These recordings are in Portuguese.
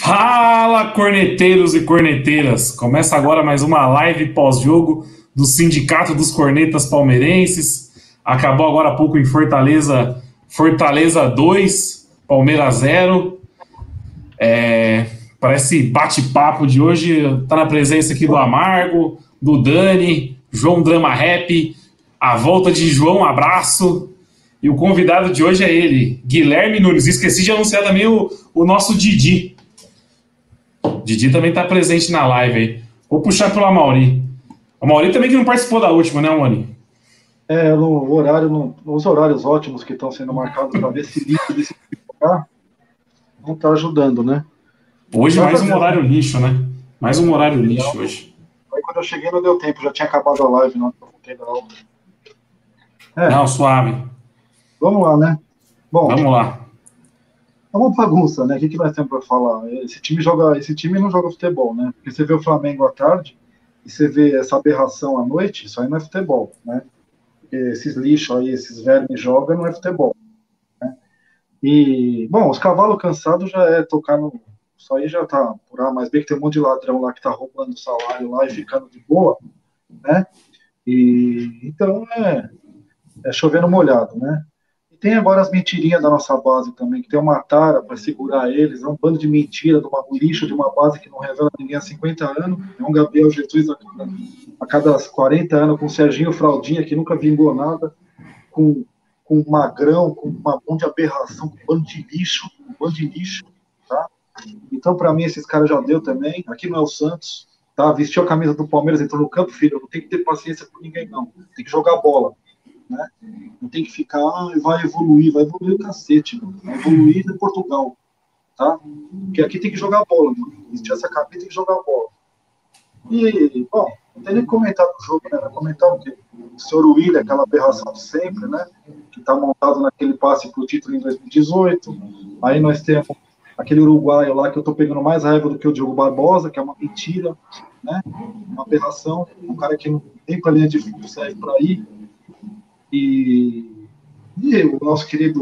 Fala, corneteiros e corneteiras! Começa agora mais uma live pós-jogo do Sindicato dos Cornetas Palmeirenses. Acabou agora há pouco em Fortaleza, Fortaleza 2, Palmeiras 0. É, parece bate-papo de hoje. Tá na presença aqui do Amargo, do Dani, João Drama Rap, a volta de João Abraço. E o convidado de hoje é ele, Guilherme Nunes. Esqueci de anunciar também o, o nosso Didi. Didi também está presente na live aí. Vou puxar pelo Amauri. O Mauri também que não participou da última, né, Mauri? É, no horário, no, nos horários ótimos que estão sendo marcados para ver se lixo desse não está ajudando, né? Hoje mais um horário lixo, né? Mais um horário lixo hoje. Aí quando eu cheguei não deu tempo, já tinha acabado a live, não. É. Não, suave. Vamos lá, né? Bom, vamos lá. É uma bagunça, né? O que, que nós temos para falar? Esse time joga, esse time não joga futebol, né? Porque você vê o Flamengo à tarde e você vê essa aberração à noite, isso aí não é futebol, né? Porque esses lixos aí, esses vermes jogam, não é futebol. Né? E, bom, os cavalos cansados já é tocar no. Isso aí já tá por ah, mas bem que tem um monte de ladrão lá que tá roubando salário lá e ficando de boa, né? E então é, é chovendo molhado, né? Tem agora as mentirinhas da nossa base também, que tem uma tara para segurar eles, é um bando de mentira, de uma lixo de uma base que não revela ninguém há 50 anos, é um Gabriel Jesus a, a cada 40 anos, com o Serginho Fraldinha, que nunca vingou nada, com, com um magrão, com uma mão de aberração, com um bando de lixo, um bando de lixo, tá? Então, para mim, esses caras já deu também, aqui não é o Santos, tá? Vestiu a camisa do Palmeiras, entrou no campo, filho, não tem que ter paciência com ninguém, não, tem que jogar bola, né? Não tem que ficar, ah, vai evoluir, vai evoluir o cacete, vai evoluir em Portugal, tá? Porque aqui tem que jogar bola, mano. Vestir essa camisa tem que jogar bola. E, bom, não tem nem que comentar do jogo, né? Vai comentar o quê? O senhor William, aquela aberração de sempre, né? Que tá montado naquele passe pro título em 2018. Aí nós temos aquele uruguaio lá que eu tô pegando mais raiva do que o Diogo Barbosa, que é uma mentira, né? Uma aberração, um cara que não tem pra linha de fundo serve para ir e, e o nosso querido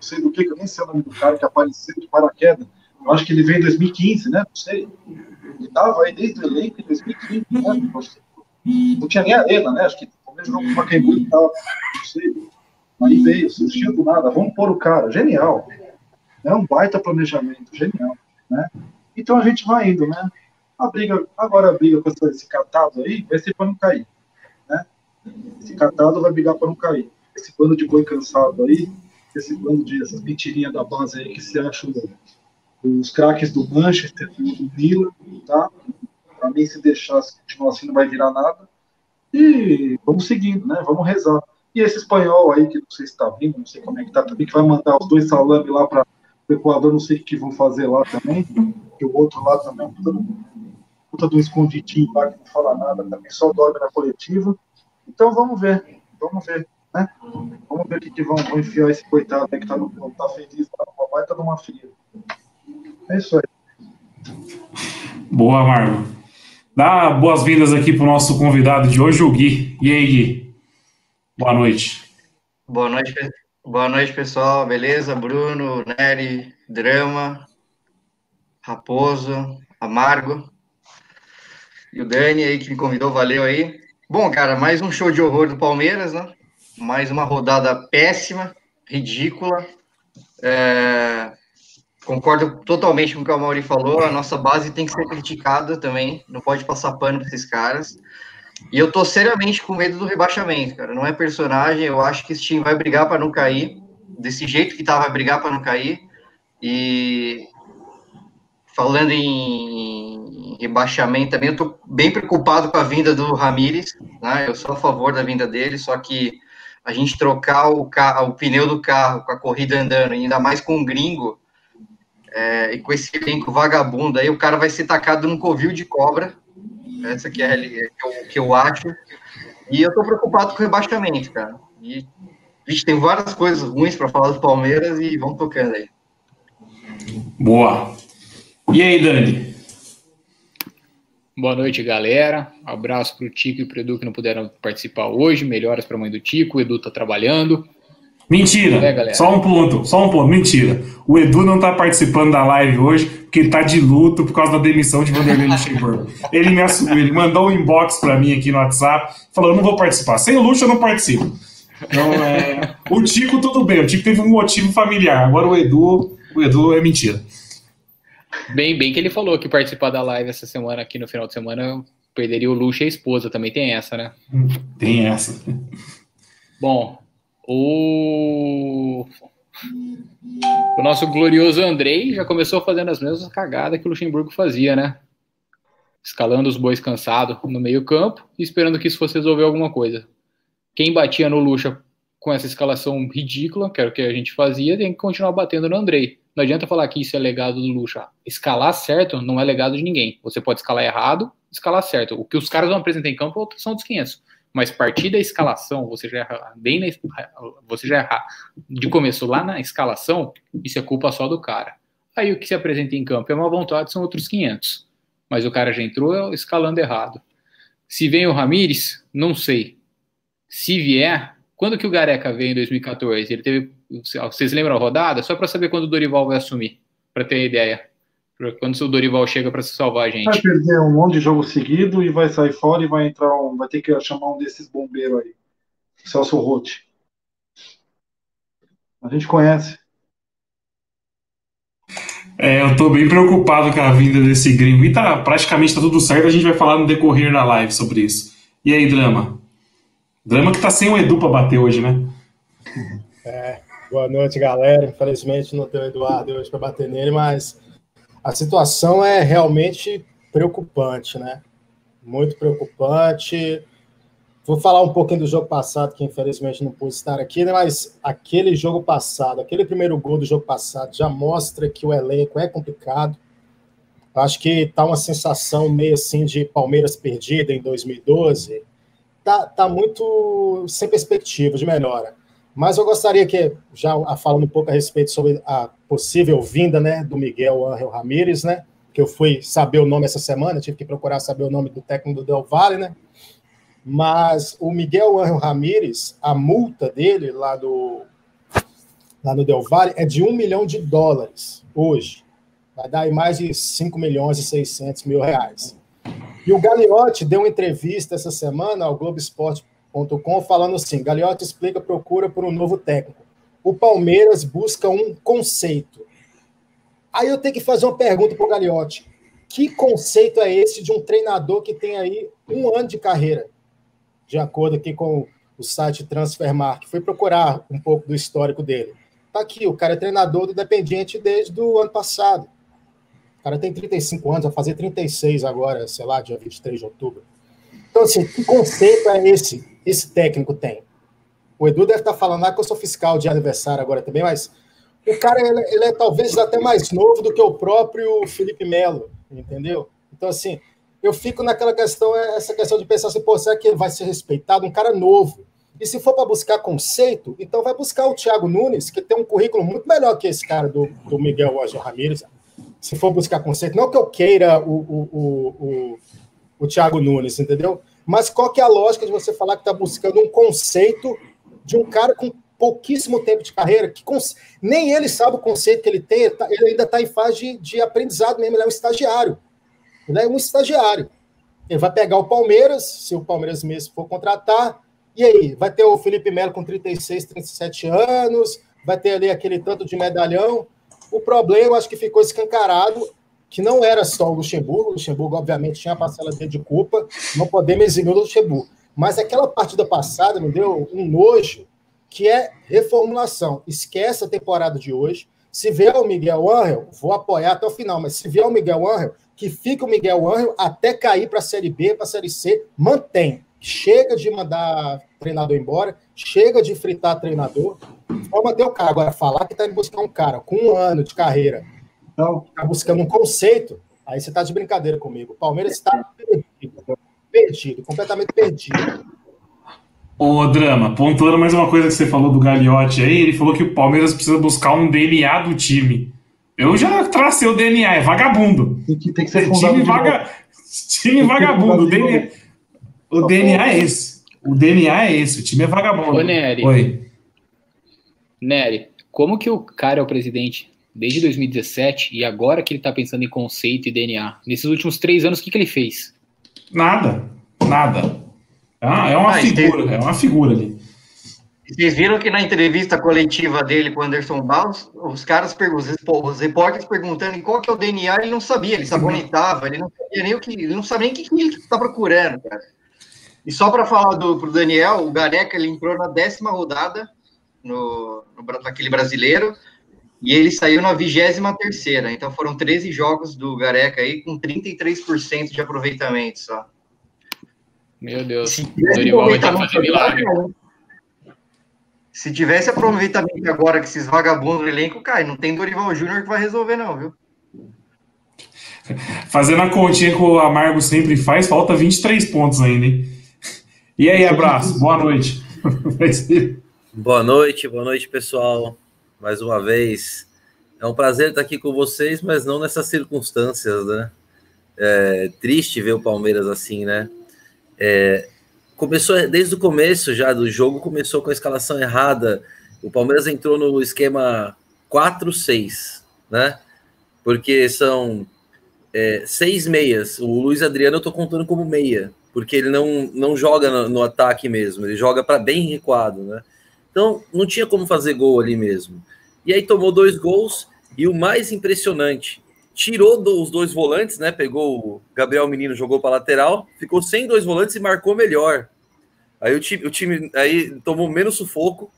não sei do que, que eu nem sei o nome do cara que apareceu de paraquedas. Eu acho que ele veio em 2015, né? Não sei. Ele estava aí desde o elenco em 2015, né? Não tinha nem arena, né? Acho que o mesmo jogo com Pacaembu e tal. Não sei. Aí veio, surgiu do nada. Vamos pôr o cara. Genial. É um baita planejamento. Genial. Né? Então a gente vai indo, né? A briga, agora a briga com esse catado aí vai ser para não cair. Esse catado vai brigar para não cair. Esse bando de boi cansado aí, esse bando de essas mentirinhas da base aí que se acham os craques do Manchester, do Milan, tá? Para mim, se deixar, se continuar assim, não vai virar nada. E vamos seguindo, né? Vamos rezar. E esse espanhol aí, que não sei se está vindo, não sei como é que tá também, que vai mandar os dois salames lá para o Equador, não sei o que vão fazer lá também. E o outro lá também, puta do, puta do escondidinho lá que não fala nada, também só dorme na coletiva. Então vamos ver, vamos ver, né? Vamos ver o que, que vão, vão enfiar esse coitado aí que tá, no, tá feliz tá numa baita numa fria. É isso aí. Boa, Marlon. Dá boas-vindas aqui para o nosso convidado de hoje, o Gui. E aí, Gui? Boa noite. Boa noite, boa noite, pessoal. Beleza? Bruno, Nery, Drama, Raposo, Amargo e o Dani aí que me convidou. Valeu aí. Bom, cara, mais um show de horror do Palmeiras, né? Mais uma rodada péssima, ridícula. É... Concordo totalmente com o que o Mauri falou. A nossa base tem que ser criticada também. Não pode passar pano para esses caras. E eu tô seriamente com medo do rebaixamento, cara. Não é personagem. Eu acho que esse time vai brigar para não cair. Desse jeito que tá, vai brigar para não cair. E falando em rebaixamento também, eu estou bem preocupado com a vinda do Ramires, né? Eu sou a favor da vinda dele, só que a gente trocar o, carro, o pneu do carro com a corrida andando, ainda mais com um gringo, é, e com esse elenco vagabundo aí, o cara vai ser tacado num covil de cobra. Essa que é, é que eu, que eu acho. E eu tô preocupado com o rebaixamento, cara. E, vixe, tem várias coisas ruins para falar do Palmeiras e vamos tocando aí. Boa. E aí, Dani? Boa noite, galera. Abraço para o Tico e para o Edu que não puderam participar hoje. Melhoras para a mãe do Tico. O Edu está trabalhando. Mentira. É, só um ponto, só um ponto. Mentira. O Edu não está participando da live hoje porque ele está de luto por causa da demissão de Vanderlei Luxemburgo. ele me assumiu, ele mandou um inbox para mim aqui no WhatsApp, falou: "Eu não vou participar. Sem o Luxo eu não participo". Então, é... o Tico tudo bem. O Tico teve um motivo familiar. Agora o Edu, o Edu é mentira. Bem, bem que ele falou que participar da live essa semana, aqui no final de semana, perderia o luxo e a esposa. Também tem essa, né? Tem essa. Bom, o... o nosso glorioso Andrei já começou fazendo as mesmas cagadas que o Luxemburgo fazia, né? Escalando os bois cansados no meio-campo e esperando que isso fosse resolver alguma coisa. Quem batia no Luxa com essa escalação ridícula, que era o que a gente fazia, tem que continuar batendo no Andrei. Não adianta falar que isso é legado do Lucha. Escalar certo não é legado de ninguém. Você pode escalar errado, escalar certo. O que os caras vão apresentar em campo são dos 500. Mas partir da escalação, você já erra, bem na, você já errar de começo lá na escalação, isso é culpa só do cara. Aí o que se apresenta em campo é uma vontade, são outros 500. Mas o cara já entrou escalando errado. Se vem o Ramires, não sei. Se vier, quando que o Gareca veio em 2014? Ele teve. Vocês lembram a rodada? Só para saber quando o Dorival vai assumir, para ter ideia. Quando o Dorival chega para se salvar a gente. Vai perder um monte de jogo seguido e vai sair fora e vai entrar um. Vai ter que chamar um desses bombeiros aí. Celso Rotti. A gente conhece. É, eu tô bem preocupado com a vinda desse gringo. E tá, praticamente tá tudo certo, a gente vai falar no decorrer da live sobre isso. E aí, Drama? Drama que tá sem o Edu para bater hoje, né? É, boa noite, galera. Infelizmente não tem o Eduardo hoje para bater nele, mas a situação é realmente preocupante, né? Muito preocupante. Vou falar um pouquinho do jogo passado, que infelizmente não pude estar aqui, né? mas aquele jogo passado, aquele primeiro gol do jogo passado já mostra que o elenco é complicado. Acho que tá uma sensação meio assim de Palmeiras perdida em 2012, tá, tá muito sem perspectiva de melhora. Mas eu gostaria que, já falando um pouco a respeito sobre a possível vinda né, do Miguel Ángel Ramírez, né, que eu fui saber o nome essa semana, tive que procurar saber o nome do técnico do Del Valle, né? Mas o Miguel Ángel Ramírez, a multa dele lá, do, lá no Del Valle é de um milhão de dólares hoje. Vai dar aí mais de 5 milhões e 600 mil reais. E o Gagliotti deu uma entrevista essa semana ao Globoesporte.com falando assim: Gagliotti explica procura por um novo técnico. O Palmeiras busca um conceito. Aí eu tenho que fazer uma pergunta para o Gagliotti: que conceito é esse de um treinador que tem aí um ano de carreira? De acordo aqui com o site Transfermarkt, fui procurar um pouco do histórico dele. Tá aqui, o cara é treinador do Independiente desde o ano passado. O cara tem 35 anos, vai fazer 36 agora, sei lá, dia 23 de outubro. Então, assim, que conceito é esse esse técnico tem? O Edu deve estar falando, ah, que eu sou fiscal de aniversário agora também, mas o cara, ele, ele é talvez até mais novo do que o próprio Felipe Melo, entendeu? Então, assim, eu fico naquela questão, essa questão de pensar assim, pô, será que ele vai ser respeitado? Um cara novo. E se for para buscar conceito, então vai buscar o Thiago Nunes, que tem um currículo muito melhor que esse cara do, do Miguel Ángel Ramírez se for buscar conceito, não que eu queira o, o, o, o, o Thiago Nunes, entendeu? Mas qual que é a lógica de você falar que está buscando um conceito de um cara com pouquíssimo tempo de carreira, que nem ele sabe o conceito que ele tem, ele, tá, ele ainda está em fase de, de, aprendizado mesmo, ele é um estagiário. Ele é um estagiário. Ele vai pegar o Palmeiras, se o Palmeiras mesmo for contratar, e aí? Vai ter o Felipe Melo com 36, 37 anos, vai ter ali aquele tanto de medalhão. O problema, acho que ficou escancarado, que não era só o Luxemburgo, o Luxemburgo, obviamente, tinha a parcela dele de culpa, não podemos eximir o Luxemburgo. Mas aquela partida passada me deu um nojo, que é reformulação. Esquece a temporada de hoje. Se vier o Miguel Angel, vou apoiar até o final, mas se vier o Miguel Angel, que fica o Miguel Angel até cair para a Série B, para a Série C, mantém. Chega de mandar treinador embora, chega de fritar treinador, vamos manter o cara. Agora, falar que está indo buscar um cara com um ano de carreira, então, está buscando um conceito, aí você está de brincadeira comigo. O Palmeiras está perdido, perdido, completamente perdido. Ô, Drama, pontuando mais uma coisa que você falou do Gagliotti aí, ele falou que o Palmeiras precisa buscar um DNA do time. Eu já tracei o DNA, é vagabundo. Tem que, tem que ser é time, vaga... time vagabundo. O DNA, o DNA é esse. O DNA é esse, o time é vagabundo. Ô, Nery. Oi. Nery, como que o cara é o presidente desde 2017 e agora que ele tá pensando em conceito e DNA? Nesses últimos três anos, o que, que ele fez? Nada. Nada. Ah, é uma ah, figura, é uma figura ali. Vocês viram que na entrevista coletiva dele com o Anderson Barros, os caras perguntam, os repórteres perguntando em qual que é o DNA, ele não sabia, ele sabonetava, ele não sabia nem o que, ele não sabia nem o que ele está procurando, cara. E só para falar do pro Daniel, o Gareca ele entrou na décima rodada no, no naquele brasileiro e ele saiu na vigésima terceira. Então foram 13 jogos do Gareca aí com 33% de aproveitamento só. Meu Deus. Se Dorival vai ter que fazer milagre. Se tivesse aproveitamento agora que esses vagabundos do elenco, cai. Não tem Dorival Júnior que vai resolver, não, viu? Fazendo a continha que o Amargo sempre faz, falta 23 pontos ainda, hein? E aí, abraço, boa noite. boa noite, boa noite, pessoal. Mais uma vez. É um prazer estar aqui com vocês, mas não nessas circunstâncias, né? É triste ver o Palmeiras assim, né? É, começou desde o começo já do jogo, começou com a escalação errada. O Palmeiras entrou no esquema 4-6, né? Porque são é, seis meias. O Luiz Adriano eu tô contando como meia, porque ele não, não joga no, no ataque mesmo, ele joga para bem recuado, né? Então não tinha como fazer gol ali mesmo. E aí tomou dois gols, e o mais impressionante, tirou do, os dois volantes, né? Pegou o Gabriel Menino, jogou para lateral, ficou sem dois volantes e marcou melhor. Aí o time, o time aí tomou menos sufoco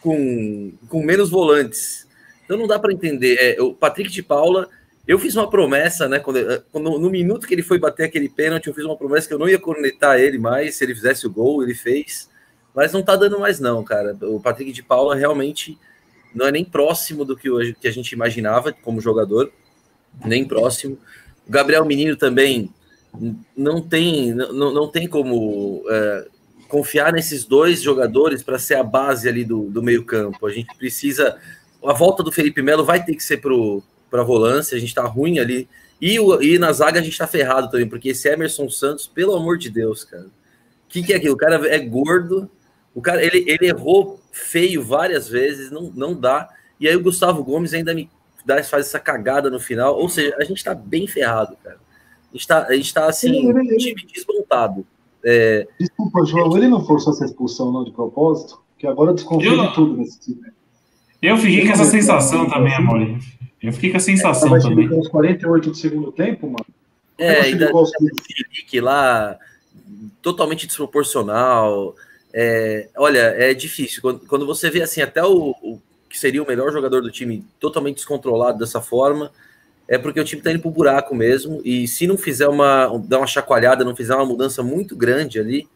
com, com menos volantes. Então não dá para entender. É, o Patrick de Paula, eu fiz uma promessa, né? Quando, é, quando, no minuto que ele foi bater aquele pênalti, eu fiz uma promessa que eu não ia cornetar ele mais se ele fizesse o gol, ele fez. Mas não tá dando mais, não, cara. O Patrick de Paula realmente não é nem próximo do que, hoje, que a gente imaginava como jogador nem próximo. O Gabriel Menino também não tem, não, não tem como é, confiar nesses dois jogadores para ser a base ali do, do meio-campo. A gente precisa. A volta do Felipe Melo vai ter que ser para a volância, a gente está ruim ali. E, o, e na zaga a gente está ferrado também, porque esse Emerson Santos, pelo amor de Deus, cara. O que, que é aquilo? O cara é gordo, o cara ele, ele errou feio várias vezes, não, não dá. E aí o Gustavo Gomes ainda me dá, faz essa cagada no final. Ou seja, a gente está bem ferrado, cara. A gente está, a gente tá assim, ele, ele, time desmontado. É... Desculpa, João, ele não forçou essa expulsão não de propósito? Que agora desconfia eu... de tudo nesse time. Eu fiquei com essa sensação também, Amaury. Eu fiquei com a sensação é, também. Uns 48 do segundo tempo, mano. É, ainda que lá totalmente desproporcional. É, olha, é difícil. Quando, quando você vê assim, até o, o que seria o melhor jogador do time totalmente descontrolado dessa forma, é porque o time tá indo pro buraco mesmo. E se não fizer uma, dar uma chacoalhada, não fizer uma mudança muito grande ali,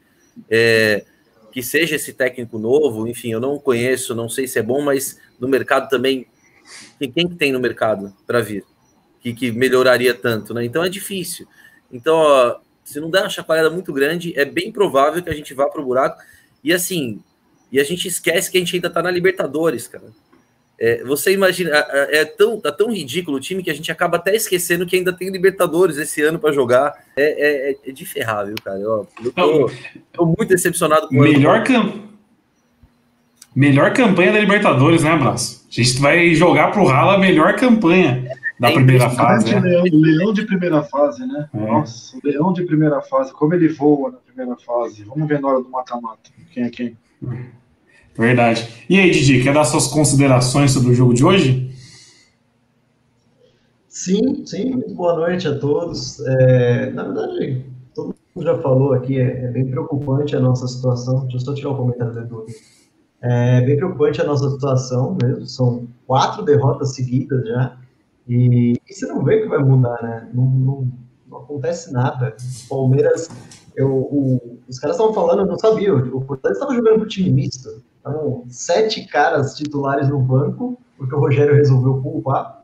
é, que seja esse técnico novo, enfim, eu não conheço, não sei se é bom, mas no mercado também, quem, quem tem no mercado para vir? Que, que melhoraria tanto, né? Então é difícil. Então, ó, se não der uma chacoalhada muito grande, é bem provável que a gente vá pro buraco. E assim, e a gente esquece que a gente ainda tá na Libertadores, cara. É, você imagina, é, é, tão, tá tão ridículo o time que a gente acaba até esquecendo que ainda tem Libertadores esse ano para jogar. É, é, é, de ferrar, viu, cara? Eu, eu tô, tô, muito decepcionado com melhor, cam... melhor campanha da Libertadores, né, Abraço? A gente vai jogar pro Rala a melhor campanha da primeira fase. Né? Leão, leão, de primeira fase, né? É. Nossa, o leão de primeira fase, como ele voa na primeira fase. Vamos ver na hora do mata-mata. Quem é quem? Verdade. E aí, Didi, quer dar suas considerações sobre o jogo de hoje? Sim, sim, muito boa noite a todos. É, na verdade, todo mundo já falou aqui, é, é, bem preocupante a nossa situação. Deixa eu só tirar o um comentário do Edu. É bem preocupante a nossa situação mesmo. São quatro derrotas seguidas já. E, e você não vê que vai mudar, né? Não, não, não acontece nada. O Palmeiras Eu, o, os caras estavam falando, eu não sabia, o Fortaleza estava jogando com time misto. Então, sete caras titulares no banco, porque o Rogério resolveu poupar.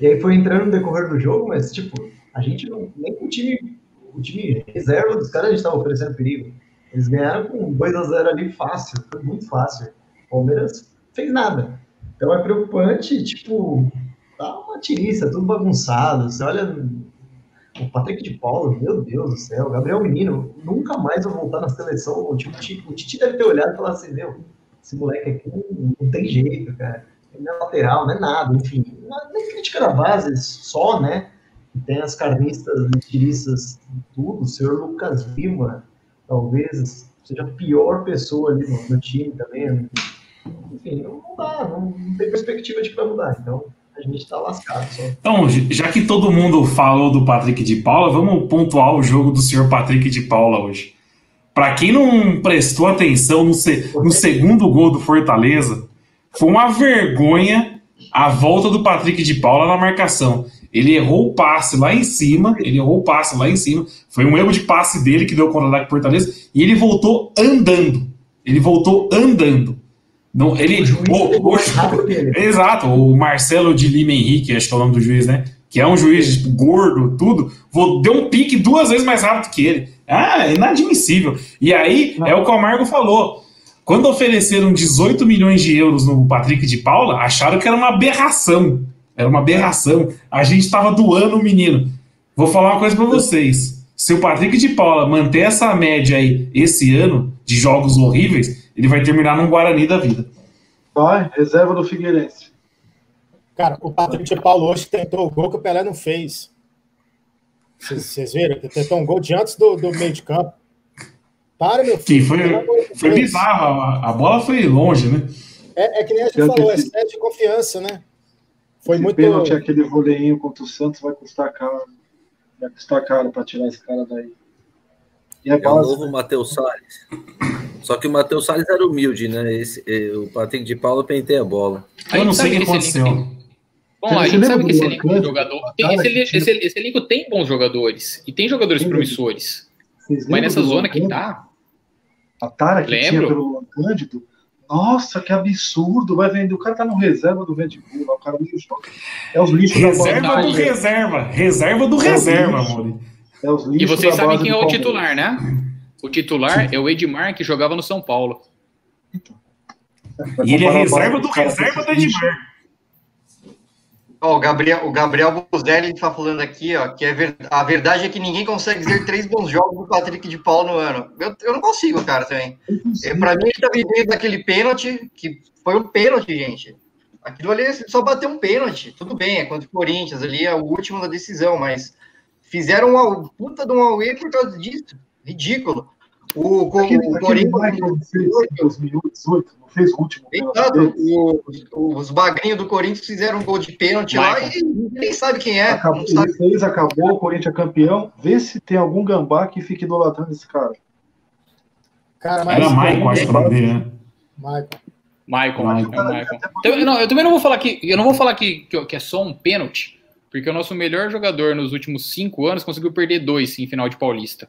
E aí foi entrando no decorrer do jogo, mas, tipo, a gente não, nem com o time, o time reserva dos caras a gente estava oferecendo perigo. Eles ganharam com 2 a 0 ali fácil, foi muito fácil. O Palmeiras fez nada. Então é preocupante, tipo, tá uma tiriça, tudo bagunçado. Você olha o Patrick de Paula, meu Deus do céu, Gabriel Menino, nunca mais vou voltar na seleção. O Titi, o Titi deve ter olhado e falado assim, meu, esse moleque aqui não, não tem jeito, cara. Ele não é lateral, não é nada, enfim. É nem crítica da base, só, né? Tem as carnistas, tiristas, tudo. O senhor Lucas Lima, talvez seja a pior pessoa ali no, no time também. Enfim, não, dá, não, não, tem perspectiva de que vai mudar. Então, a gente tá lascado. Só. Então, já que todo mundo falou do Patrick de Paula, vamos pontuar o jogo do senhor Patrick de Paula hoje. Para quem não prestou atenção no, se, no segundo gol do Fortaleza, foi uma vergonha a volta do Patrick de Paula na marcação. Ele errou o passe lá em cima, ele errou o passe lá em cima. Foi um erro de passe dele que deu o Fortaleza e ele voltou andando. Ele voltou andando. Não, ele, o, o, o, exato, o Marcelo de Lima Henrique, acho que é o nome do juiz, né? Que é um juiz tipo, gordo, tudo, deu um pique duas vezes mais rápido que ele. Ah, é inadmissível. E aí é o que o Amargo falou. Quando ofereceram 18 milhões de euros no Patrick de Paula, acharam que era uma aberração. Era uma aberração. A gente estava doando o menino. Vou falar uma coisa para vocês. Se o Patrick de Paula manter essa média aí esse ano de jogos horríveis, ele vai terminar num Guarani da vida. Vai, reserva do Figueirense. Cara, o Patrick de Paula hoje tentou o gol que o Pelé não fez. Vocês viram? Ele tentou um gol de antes do, do meio de campo. Para, meu filho. Sim, foi, foi bizarro. A, a, bola foi longe, né? É, é que nem a gente falou, é é de confiança, né? Foi esse muito. pênalti, aquele voleinho contra o Santos vai custar caro. Vai custar caro para tirar esse cara daí. E é, é o novo Matheus Salles. Só que o Matheus Salles era humilde, né? Esse, o Patrick de Paulo pentei a bola. Eu não sei o que aconteceu. Bom, a gente sabe que esse elenco, de jogador, tem, esse, esse, esse, elenco tem bons jogadores e tem jogadores promissores. Mas nessa zona que tá. A Tara que lembro. tinha pelo Cândido, nossa, que absurdo. Vai vender. O cara tá no reserva do Red Bull. O cara nem joga. É os lixos reserva da bola. do reserva. Reserva do é reserva, amor. É os lixos E vocês sabem quem é o titular, né? O titular Sim. é o Edmar, que jogava no São Paulo. E ele é reserva do reserva do Edmar. O Gabriel, o Gabriel Buzelli está falando aqui, ó, que é ver, a verdade é que ninguém consegue dizer três bons jogos do Patrick de Paulo no ano. Eu, eu não consigo, cara, também. É, Para mim, ele tá vivendo daquele pênalti, que foi um pênalti, gente. Aquilo ali só bateu um pênalti. Tudo bem, é contra o Corinthians, ali é o último da decisão, mas fizeram uma puta de um Aue por causa disso. Ridículo. O, o, aquele, o Corinthians. 2018, fez o último. O, os bagrinhos do Corinthians fizeram um gol de pênalti lá e ninguém sabe quem é. Acabou, sabe. Fez, acabou, o Corinthians é campeão. Vê se tem algum gambá que fique idolatrando esse cara. cara mas Era Maicon, acho que o nome dele, né? Michael. Michael, Michael, Michael. Então, não, eu também não vou falar que eu não vou falar que, que, que é só um pênalti, porque o nosso melhor jogador nos últimos cinco anos conseguiu perder dois em final de Paulista.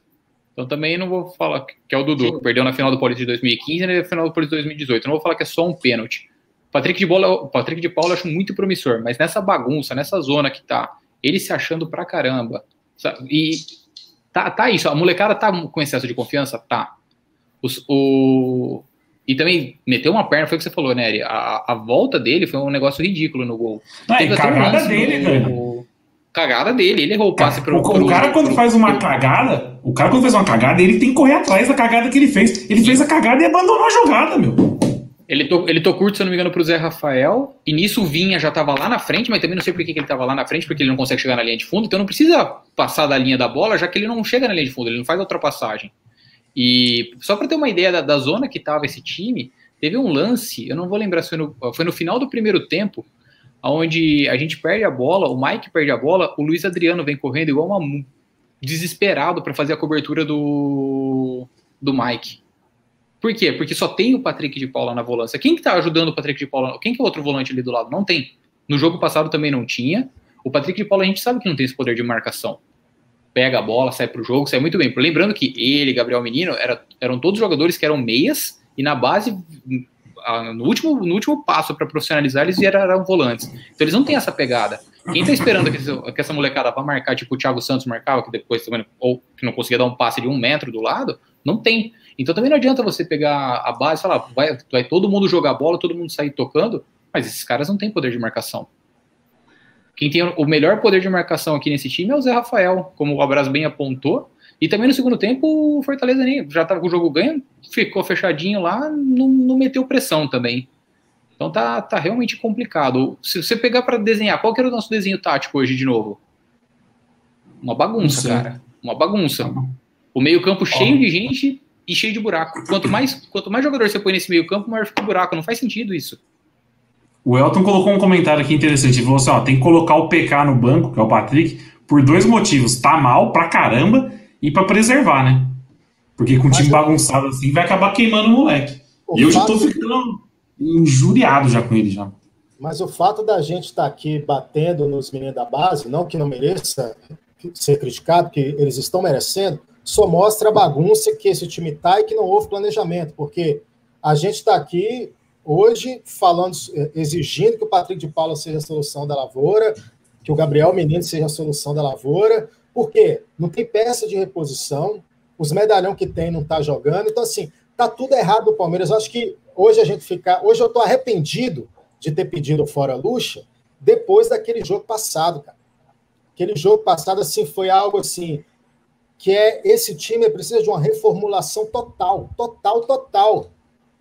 Então também não vou falar que é o Dudu, Sim. que perdeu na final do Paulista de 2015 e na final do Paulista de 2018. Eu não vou falar que é só um pênalti. Patrick de Bola, Patrick de Paula eu acho muito promissor, mas nessa bagunça, nessa zona que tá, ele se achando pra caramba. Sabe? E tá, tá isso, a molecada tá com excesso de confiança? Tá. Os, o, e também meteu uma perna, foi o que você falou, né, a, a volta dele foi um negócio ridículo no gol. Ah, é cagada dele, velho cagada dele, ele errou o passe pro, o, o cara quando faz uma cagada, o cara quando faz uma cagada, ele tem que correr atrás da cagada que ele fez. Ele fez a cagada e abandonou a jogada, meu. Ele tô, ele tô curto, se eu não me engano, pro Zé Rafael. E nisso o Vinha já tava lá na frente, mas também não sei por que, ele tava lá na frente, porque ele não consegue chegar na linha de fundo. Então não precisa passar da linha da bola, já que ele não chega na linha de fundo, ele não faz a ultrapassagem. E só para ter uma ideia da, da, zona que tava esse time, teve um lance, eu não vou lembrar se foi no, foi no final do primeiro tempo, onde a gente perde a bola, o Mike perde a bola, o Luiz Adriano vem correndo igual uma desesperado para fazer a cobertura do, do Mike. Por quê? Porque só tem o Patrick de Paula na volância. Quem que tá ajudando o Patrick de Paula? Quem que é o outro volante ali do lado? Não tem. No jogo passado também não tinha. O Patrick de Paula a gente sabe que não tem esse poder de marcação. pega a bola, sai pro jogo, sai muito bem. Lembrando que ele, Gabriel Menino, era, eram todos jogadores que eram meias e na base, no último, no último passo para profissionalizar, eles eram volantes. Então eles não têm essa pegada. Quem tá esperando que, que essa molecada vá marcar, tipo o Thiago Santos marcava, que depois também, ou que não conseguia dar um passe de um metro do lado, não tem. Então também não adianta você pegar a base e falar, vai, vai todo mundo jogar bola, todo mundo sair tocando, mas esses caras não têm poder de marcação. Quem tem o melhor poder de marcação aqui nesse time é o Zé Rafael, como o Abras bem apontou. E também no segundo tempo, o Fortaleza nem, já estava com o jogo ganho, ficou fechadinho lá, não, não meteu pressão também. Então tá, tá realmente complicado. Se você pegar para desenhar, qual que era o nosso desenho tático hoje de novo? Uma bagunça, cara. Uma bagunça. O meio-campo cheio de gente e cheio de buraco. Quanto mais, quanto mais jogador você põe nesse meio-campo, maior fica o buraco. Não faz sentido isso. O Elton colocou um comentário aqui interessante. Ele falou assim: ó, tem que colocar o PK no banco, que é o Patrick, por dois motivos. Tá mal pra caramba e pra preservar, né? Porque com o time bagunçado assim vai acabar queimando o moleque. O e eu já tô ficando injuriado já com ele já. Mas o fato da gente estar tá aqui batendo nos meninos da base, não que não mereça ser criticado, que eles estão merecendo, só mostra a bagunça que esse time tá e que não houve planejamento, porque a gente está aqui hoje falando, exigindo que o Patrick de Paula seja a solução da lavoura, que o Gabriel Menino seja a solução da lavoura, porque não tem peça de reposição, os medalhão que tem não está jogando, então assim, tá tudo errado do Palmeiras. Eu acho que hoje a gente fica, hoje eu estou arrependido de ter pedido fora Luxa depois daquele jogo passado, cara. Aquele jogo passado assim foi algo assim que é esse time precisa de uma reformulação total, total, total.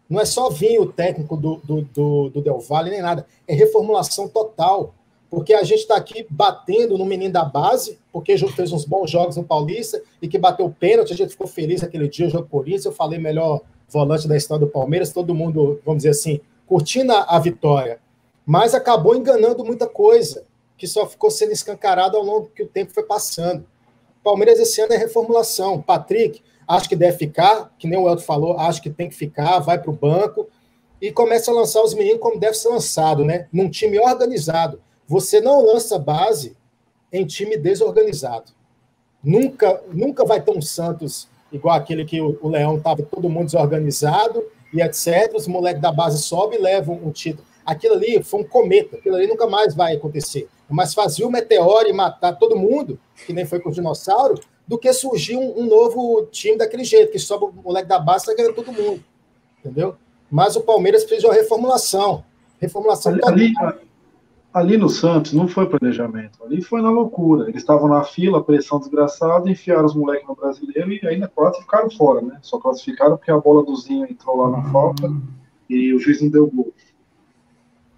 Não é só vir o técnico do, do, do, do Del Valle nem nada, é reformulação total. Porque a gente está aqui batendo no menino da base, porque fez uns bons jogos no Paulista e que bateu pênalti, a gente ficou feliz aquele dia, o jogo Corinthians, eu falei melhor volante da história do Palmeiras, todo mundo, vamos dizer assim, curtindo a, vitória. Mas acabou enganando muita coisa, que só ficou sendo escancarado ao longo que o tempo foi passando. Palmeiras esse ano é reformulação. Patrick, acho que deve ficar, que nem o Elton falou, acho que tem que ficar, vai para o banco e começa a lançar os meninos como deve ser lançado, né? Num time organizado. Você não lança base em time desorganizado. Nunca, nunca vai ter um Santos igual aquele que o, o Leão estava todo mundo desorganizado e etc. Os moleques da base sobem e levam um título. Aquilo ali foi um cometa, aquilo ali nunca mais vai acontecer. Mas fazer o meteoro e matar todo mundo, que nem foi com o dinossauro, do que surgir um, um novo time daquele jeito, que sobe o moleque da base e ganha todo mundo. Entendeu? Mas o Palmeiras fez uma reformulação. Reformulação ali, ali, ali, no Santos não foi planejamento, ali foi na loucura. Eles estavam na fila, pressão desgraçada, enfiaram os moleques no brasileiro e ainda quase ficaram fora, né? Só classificaram porque a bola do Zinho entrou lá na falta e o juiz não deu gol.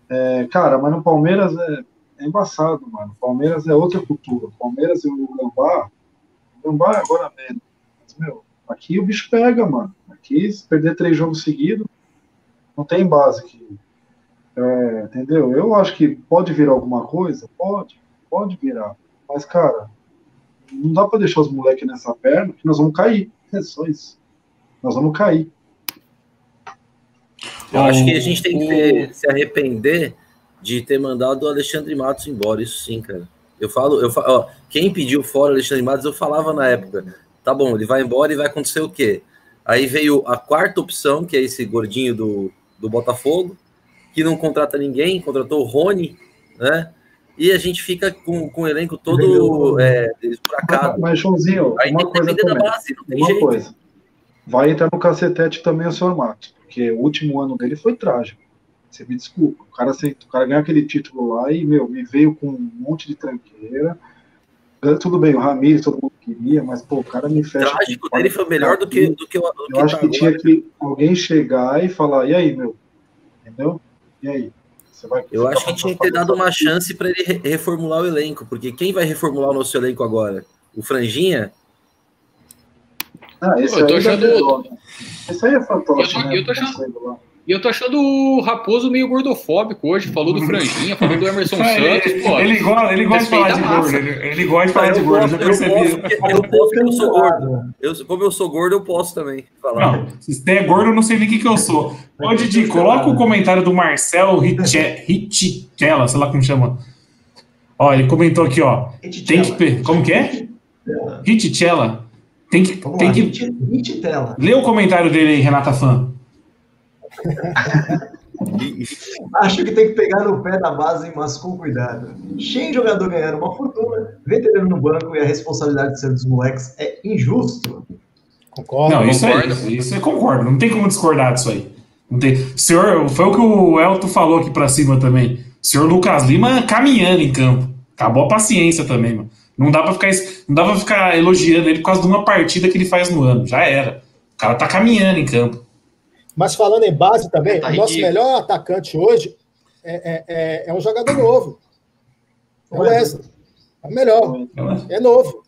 É, cara, mas no Palmeiras é, é embaçado, mano. Palmeiras é outra cultura. Palmeiras e o Gambá, o Gambá é agora mesmo. Mas, meu, aqui o bicho pega, mano. Aqui, se perder três jogos seguidos, não tem base aqui. É, entendeu? Eu acho que pode virar alguma coisa, pode, pode virar. Mas, cara, não dá para deixar os moleques nessa perna que nós vamos cair. É só isso. Nós vamos cair. Eu acho que a gente tem que ter, se arrepender de ter mandado o Alexandre Matos embora, isso sim, cara. Eu falo, eu falo, ó, quem pediu fora o Alexandre Matos, eu falava na época, tá bom, ele vai embora e vai acontecer o quê? Aí veio a quarta opção, que é esse gordinho do, do Botafogo, que não contrata ninguém, contratou o Rony, né? E a gente fica com, com o elenco todo é, esburacado. Mas, Joãozinho, Aí uma coisa também, base, uma jeito. coisa. Vai entrar no cacetete também o Sr. Matos porque o último ano dele foi trágico. Você me desculpa. O cara, o cara ganhou aquele título lá e, meu, me veio com um monte de tranqueira. Tudo bem, o Ramires todo mundo queria, mas, pô, o cara me fecha. O trágico dele foi melhor do que, do que o. Do eu que acho tá que tinha que alguém chegar e falar: e aí, meu? Entendeu? E aí? Vai, eu acho que tinha que ter dado uma chance para ele reformular o elenco, porque quem vai reformular o nosso elenco agora? O Franjinha? Ah, esse eu tô achando. Esse aí é fantástico. Eu, né? eu tô achando. E eu tô achando o Raposo meio gordofóbico hoje. Falou do Franjinha, falou do Emerson é, Santos. Pô, ele, gosta, ele gosta de falar de gordo. Ele, ele, gosta de falar de gordo. Eu, percebi. Eu, posso, eu posso porque eu sou gordo. Eu, como eu sou gordo, eu posso também falar. Não, se você é gordo, eu não sei nem o que, que eu sou. Ô, Didi, coloca o comentário do Marcel Richella, sei lá como chama. Ó, ele comentou aqui, ó. Tem que. Como que é? Hitchella. Tem que. Tem que... Lê o comentário dele aí, Renata Fã. Acho que tem que pegar no pé da base, mas com cuidado. Cheio de jogador ganhando uma fortuna, veterano no banco e a responsabilidade de ser dos moleques é injusto. Concordo. Não, isso concordo. é isso eu concordo. Não tem como discordar disso aí. Não tem. O senhor, foi o que o Elton falou aqui pra cima também. O senhor Lucas Lima caminhando em campo. Acabou a paciência também, mano. Não dá pra ficar, não dá pra ficar elogiando ele por causa de uma partida que ele faz no ano. Já era. O cara tá caminhando em campo. Mas falando em base também, Tá o nosso melhor atacante hoje é, é, é, é um jogador novo. É o Wesley. É o melhor. É novo.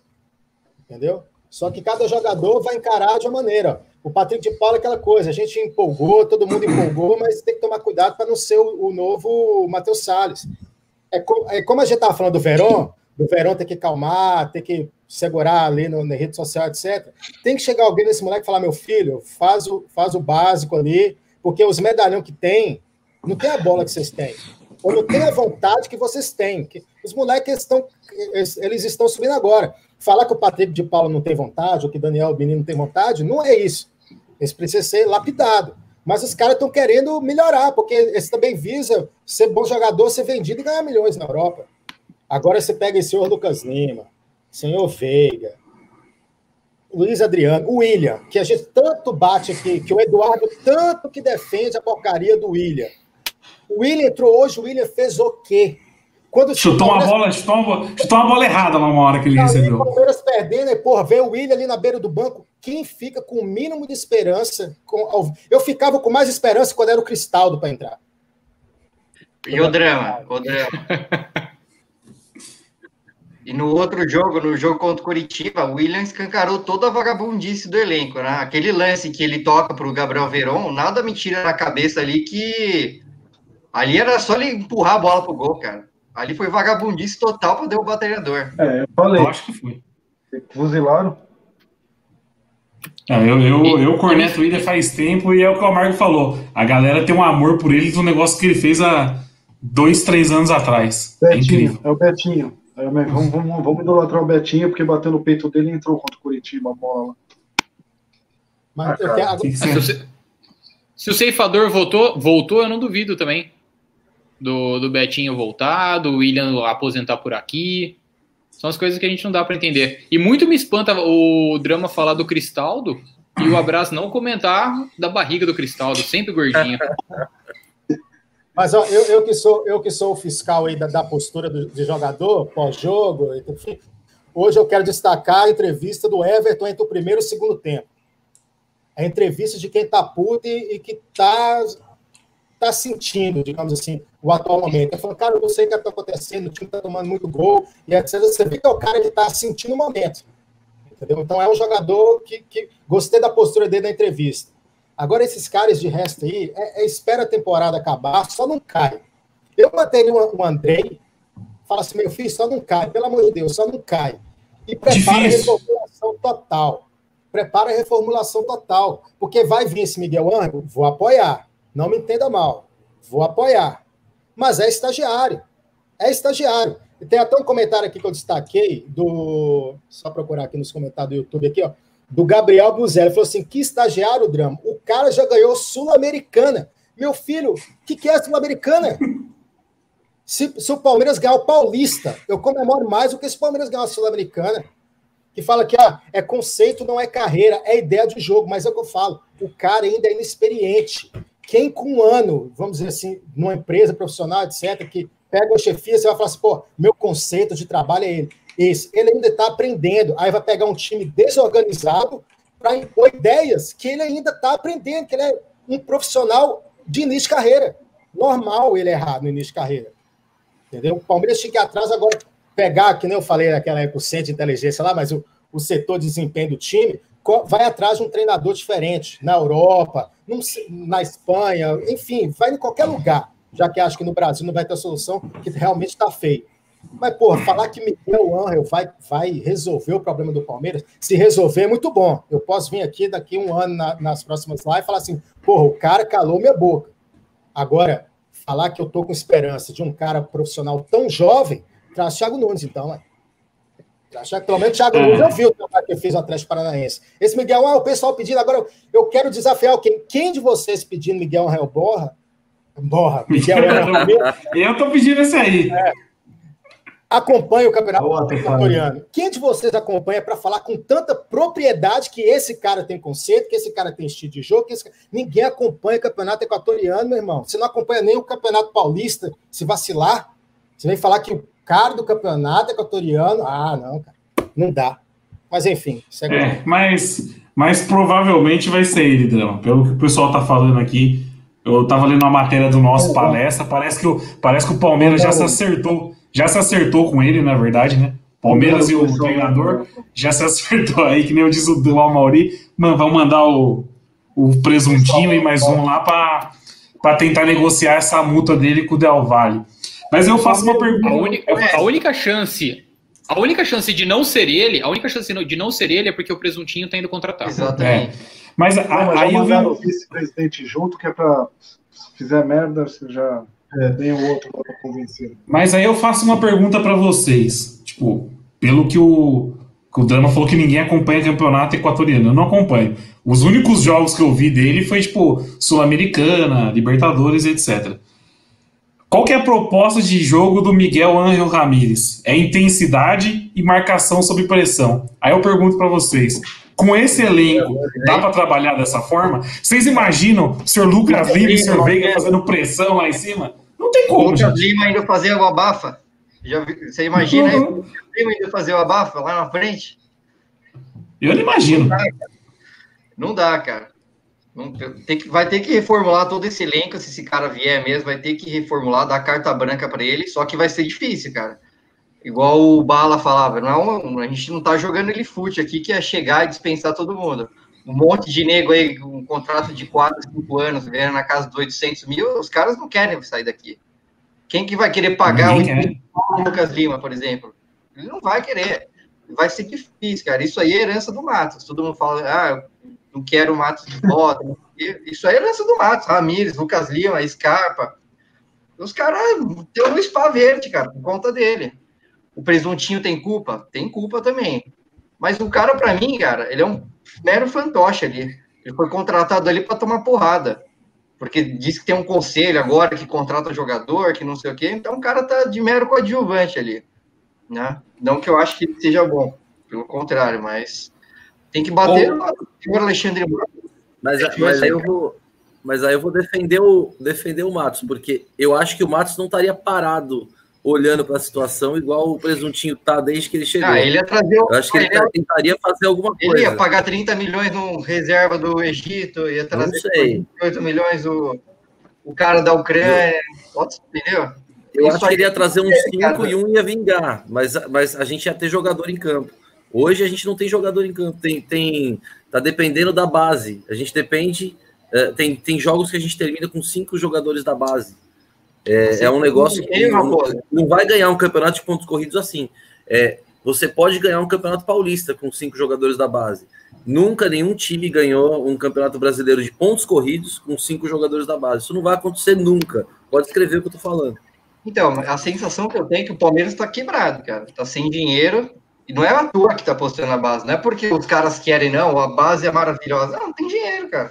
Entendeu? Só que cada jogador vai encarar de uma maneira. O Patrick de Paula é aquela coisa, a gente empolgou, todo mundo empolgou, mas tem que tomar cuidado para não ser o, o novo Matheus Salles. É, co- é como a gente estava falando do Verón, do Verón ter que calmar, ter que segurar ali no, na rede social, etc. Tem que chegar alguém nesse moleque e falar: meu filho, faz o, faz o básico ali, porque os medalhão que tem, não tem a bola que vocês têm. Ou não tem a vontade que vocês têm. Que os moleques estão, eles, estão subindo agora. Falar que o Patrick de Paulo não tem vontade, ou que Daniel Menino não tem vontade, não é isso. Eles precisam ser lapidados. Mas os caras estão querendo melhorar, porque eles também visam ser bom jogador, ser vendido e ganhar milhões na Europa. Agora você pega esse senhor Lucas Lima, senhor Veiga, Luiz Adriano, o William, que a gente tanto bate aqui, que o Eduardo tanto que defende a porcaria do William. O William entrou hoje, o William fez o quê? Quando Chutou uma bola, chutou uma, bola- chutou uma bola errada lá uma hora que ele recebeu. o Palmeiras perdendo, e, porra, vem o William ali na beira do banco. Quem fica com o mínimo de esperança? Com, eu ficava com mais esperança quando era o Cristaldo para entrar. E o drama, o drama. E no outro jogo, no jogo contra o Curitiba, o William escancarou toda a vagabundice do elenco, né? Aquele lance que ele toca para o Gabriel Veron, nada me tira na cabeça ali que ali era só ele empurrar a bola pro gol, cara. Ali foi vagabundice total para derrubar o treinador. É, eu falei, Eu acho que foi. fuzilaram. Não, eu, eu, eu corneto o William faz tempo e é o que o Marco falou. A galera tem um amor por ele do negócio que ele fez há dois, três anos atrás. É Betinho, incrível. é o Betinho. É vamos, vamos, vamos idolatrar o Betinho, porque bateu no peito dele e entrou contra o Curitiba a bola. Mas Ah, eu cara, Se, o ce- se o ceifador voltou, voltou, eu não duvido também. Do, do Betinho voltar, do William aposentar por aqui. São as coisas que a gente não dá para entender. E muito me espanta o drama falar do Cristaldo e o Abraço não comentar da barriga do Cristaldo, sempre gordinho. Mas ó, eu, eu que sou eu que sou o fiscal aí da, da postura do, de jogador pós-jogo, enfim, hoje eu quero destacar a entrevista do Everton entre o primeiro e o segundo tempo. A entrevista de quem está puto e, e que está tá sentindo, digamos assim, o atual momento. Eu falo, cara, eu sei o que está acontecendo, o time está tomando muito gol, e etc. Você vê que é o cara que está sentindo o momento. Entendeu? Então é um jogador que, que gostei da postura dele na entrevista. Agora, esses caras de resto aí, é, é espera a temporada acabar, só não cai. Eu manteria o, o Andrei, fala assim, meu filho, só não cai, pelo amor de Deus, só não cai. E prepara Difícil. a reformulação total. Prepara a reformulação total. Porque vai vir esse Miguel Ângelo, vou apoiar. Não me entenda mal. Vou apoiar. Mas é estagiário. É estagiário. E Tem até um comentário aqui que eu destaquei do. Só procurar aqui nos comentários do YouTube aqui, ó do Gabriel Buzelli. Falou assim: que estagiário, drama. O cara já ganhou Sul-Americana. Meu filho, o que, que é Sul-Americana? Se, se o Palmeiras ganhar o Paulista, eu comemoro mais do que se o Palmeiras ganhar a Sul-Americana. Que fala que ah, é conceito, não é carreira, é ideia de jogo, mas é o que eu falo. O cara ainda é inexperiente. Quem com um ano, vamos dizer assim, numa empresa profissional, etc., que pega a chefia, você vai falar assim, pô, meu conceito de trabalho é ele. Ele ainda está aprendendo. Aí vai pegar um time desorganizado para impor ideias que ele ainda está aprendendo, que ele é um profissional de início de carreira. Normal ele errar no início de carreira. Entendeu? O Palmeiras tinha que atrás agora, pegar, que nem eu falei naquela época, o centro de inteligência lá, mas o, o setor de desempenho do time vai atrás de um treinador diferente, na Europa, num- na Espanha, enfim, vai em qualquer lugar, já que acho que no Brasil não vai ter solução, que realmente está feio. Mas, porra, falar que Miguel Angel vai, vai resolver o problema do Palmeiras, se resolver é muito bom. Eu posso vir aqui daqui um ano na- nas próximas lives e falar assim, porra, o cara calou minha boca. Agora, falar que eu tô com esperança de um cara profissional tão jovem, traz Thiago Nunes, então, né? O Thiago Nunes eu vi o trabalho que fiz no Atlético Paranaense. Esse Miguel, ah, o pessoal pedindo, agora eu quero desafiar quem? Quem de vocês pedindo Miguel Real Borra? Borra, Miguel Eu tô pedindo esse aí. É, acompanha o Campeonato Equatoriano. Quem de vocês acompanha para falar com tanta propriedade que esse cara tem conceito, que esse cara tem estilo de jogo, que esse... ninguém acompanha o Campeonato Equatoriano, meu irmão. Você não acompanha nem o Campeonato Paulista, se vacilar, você vem falar que o cara do Campeonato Equatoriano, ah, não, cara, não dá. Mas enfim, é, mas, mas provavelmente vai ser ele, Drama. Pelo que o pessoal tá falando aqui, eu tava lendo uma matéria do nosso palestra, parece que o, parece que o Palmeiras já se acertou já se acertou com ele, na verdade, né? Palmeiras e o treinador já se acertou aí, que nem eu disse do Almauri, mano, vamos mandar o, o presuntinho e mais um lá para tentar negociar essa multa dele com o Del Valle. Mas eu faço uma pergunta. A única, a única chance a única chance de não ser ele, a única chance de não ser ele é porque o presuntinho está indo contratar. Exatamente. É. Mas, não, mas aí eu vi... o vice-presidente junto, que é para se fizer merda, você já é, tem o outro para convencer. Mas aí eu faço uma pergunta para vocês. Tipo, pelo que o, que o Drama falou que ninguém acompanha campeonato equatoriano. Eu não acompanho. Os únicos jogos que eu vi dele foi, tipo, Sul-Americana, Libertadores, etc. Qual que é a proposta de jogo do Miguel Ángel Ramírez? É intensidade e marcação sob pressão. Aí eu pergunto para vocês, com esse elenco, dá para trabalhar dessa forma? Vocês imaginam o senhor Lucas Lima e o senhor Veiga fazendo pressão lá em cima? Não tem como. O Lucas. Lima ainda fazer o abafa. Já, você imagina uhum. o Lucas Lima ainda fazer o abafa lá na frente? Eu não imagino. Não dá, cara. Não dá, cara. Não, tem que, vai ter que reformular todo esse elenco, se esse cara vier mesmo, vai ter que reformular, dar carta branca para ele, só que vai ser difícil, cara igual o Bala falava, não, a gente não tá jogando ele fute aqui, que é chegar e dispensar todo mundo. Um monte de nego aí, um contrato de 4, 5 anos, ganhando na casa dos 800 mil, os caras não querem sair daqui. Quem que vai querer pagar o Lucas Lima, por exemplo? Ele não vai querer. Vai ser difícil, cara. Isso aí é herança do Matos. Todo mundo fala, ah, não quero o Matos de volta. Isso aí é herança do Matos. Ramires, Lucas Lima, Scarpa. Os caras têm um spa verde, cara, por conta dele. O presuntinho tem culpa? Tem culpa também. Mas o cara, para mim, cara, ele é um mero fantoche ali. Ele foi contratado ali para tomar porrada. Porque diz que tem um conselho agora que contrata jogador, que não sei o quê. Então o cara tá de mero coadjuvante ali. Né? Não que eu acho que seja bom. Pelo contrário, mas tem que bater no Alexandre Mas, mas aí eu vou, mas aí eu vou defender o, defender o Matos, porque eu acho que o Matos não estaria parado olhando para a situação igual o presuntinho tá desde que ele chegou. Ah, ele ia trazer o... Eu acho que ele, ele tentaria fazer alguma coisa. Ele ia pagar 30 milhões no reserva do Egito, ia trazer 8 milhões o, o cara da Ucrânia, entendeu? Eu Isso acho que ele ia trazer uns 5 e um ia vingar, mas, mas a gente ia ter jogador em campo. Hoje a gente não tem jogador em campo, tem, tem tá dependendo da base. A gente depende, uh, tem, tem jogos que a gente termina com cinco jogadores da base. É, é um negócio que não, não, vai ganhar um campeonato de pontos corridos assim. É, você pode ganhar um campeonato paulista com cinco jogadores da base. Nunca nenhum time ganhou um campeonato brasileiro de pontos corridos com cinco jogadores da base. Isso não vai acontecer nunca. Pode escrever o que eu tô falando. Então, a sensação que eu tenho é que o Palmeiras está quebrado, cara. Está sem dinheiro. E não é a tua que está postando a base. Não é porque os caras querem, não. A base é maravilhosa. Não, não tem dinheiro, cara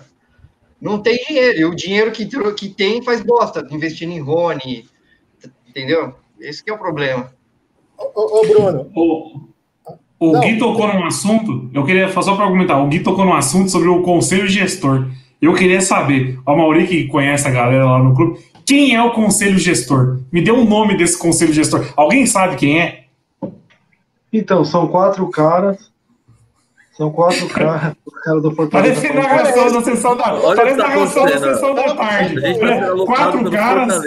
não tem dinheiro. E o dinheiro que, que tem faz bosta, investindo em Rony, entendeu? Esse que é o problema. Ô, ô Bruno. O, o Gui tocou num assunto, eu queria só para argumentar, o Gui tocou num assunto sobre o conselho gestor. Eu queria saber, o Mauri que conhece a galera lá no clube, quem é o conselho gestor? Me dê o um nome desse conselho gestor. Alguém sabe quem é? Então, são quatro caras são quatro caras, o cara do Fortaleza. Parece narração da sessão da, Olha parece tá narração da sessão da tarde. Quatro caras.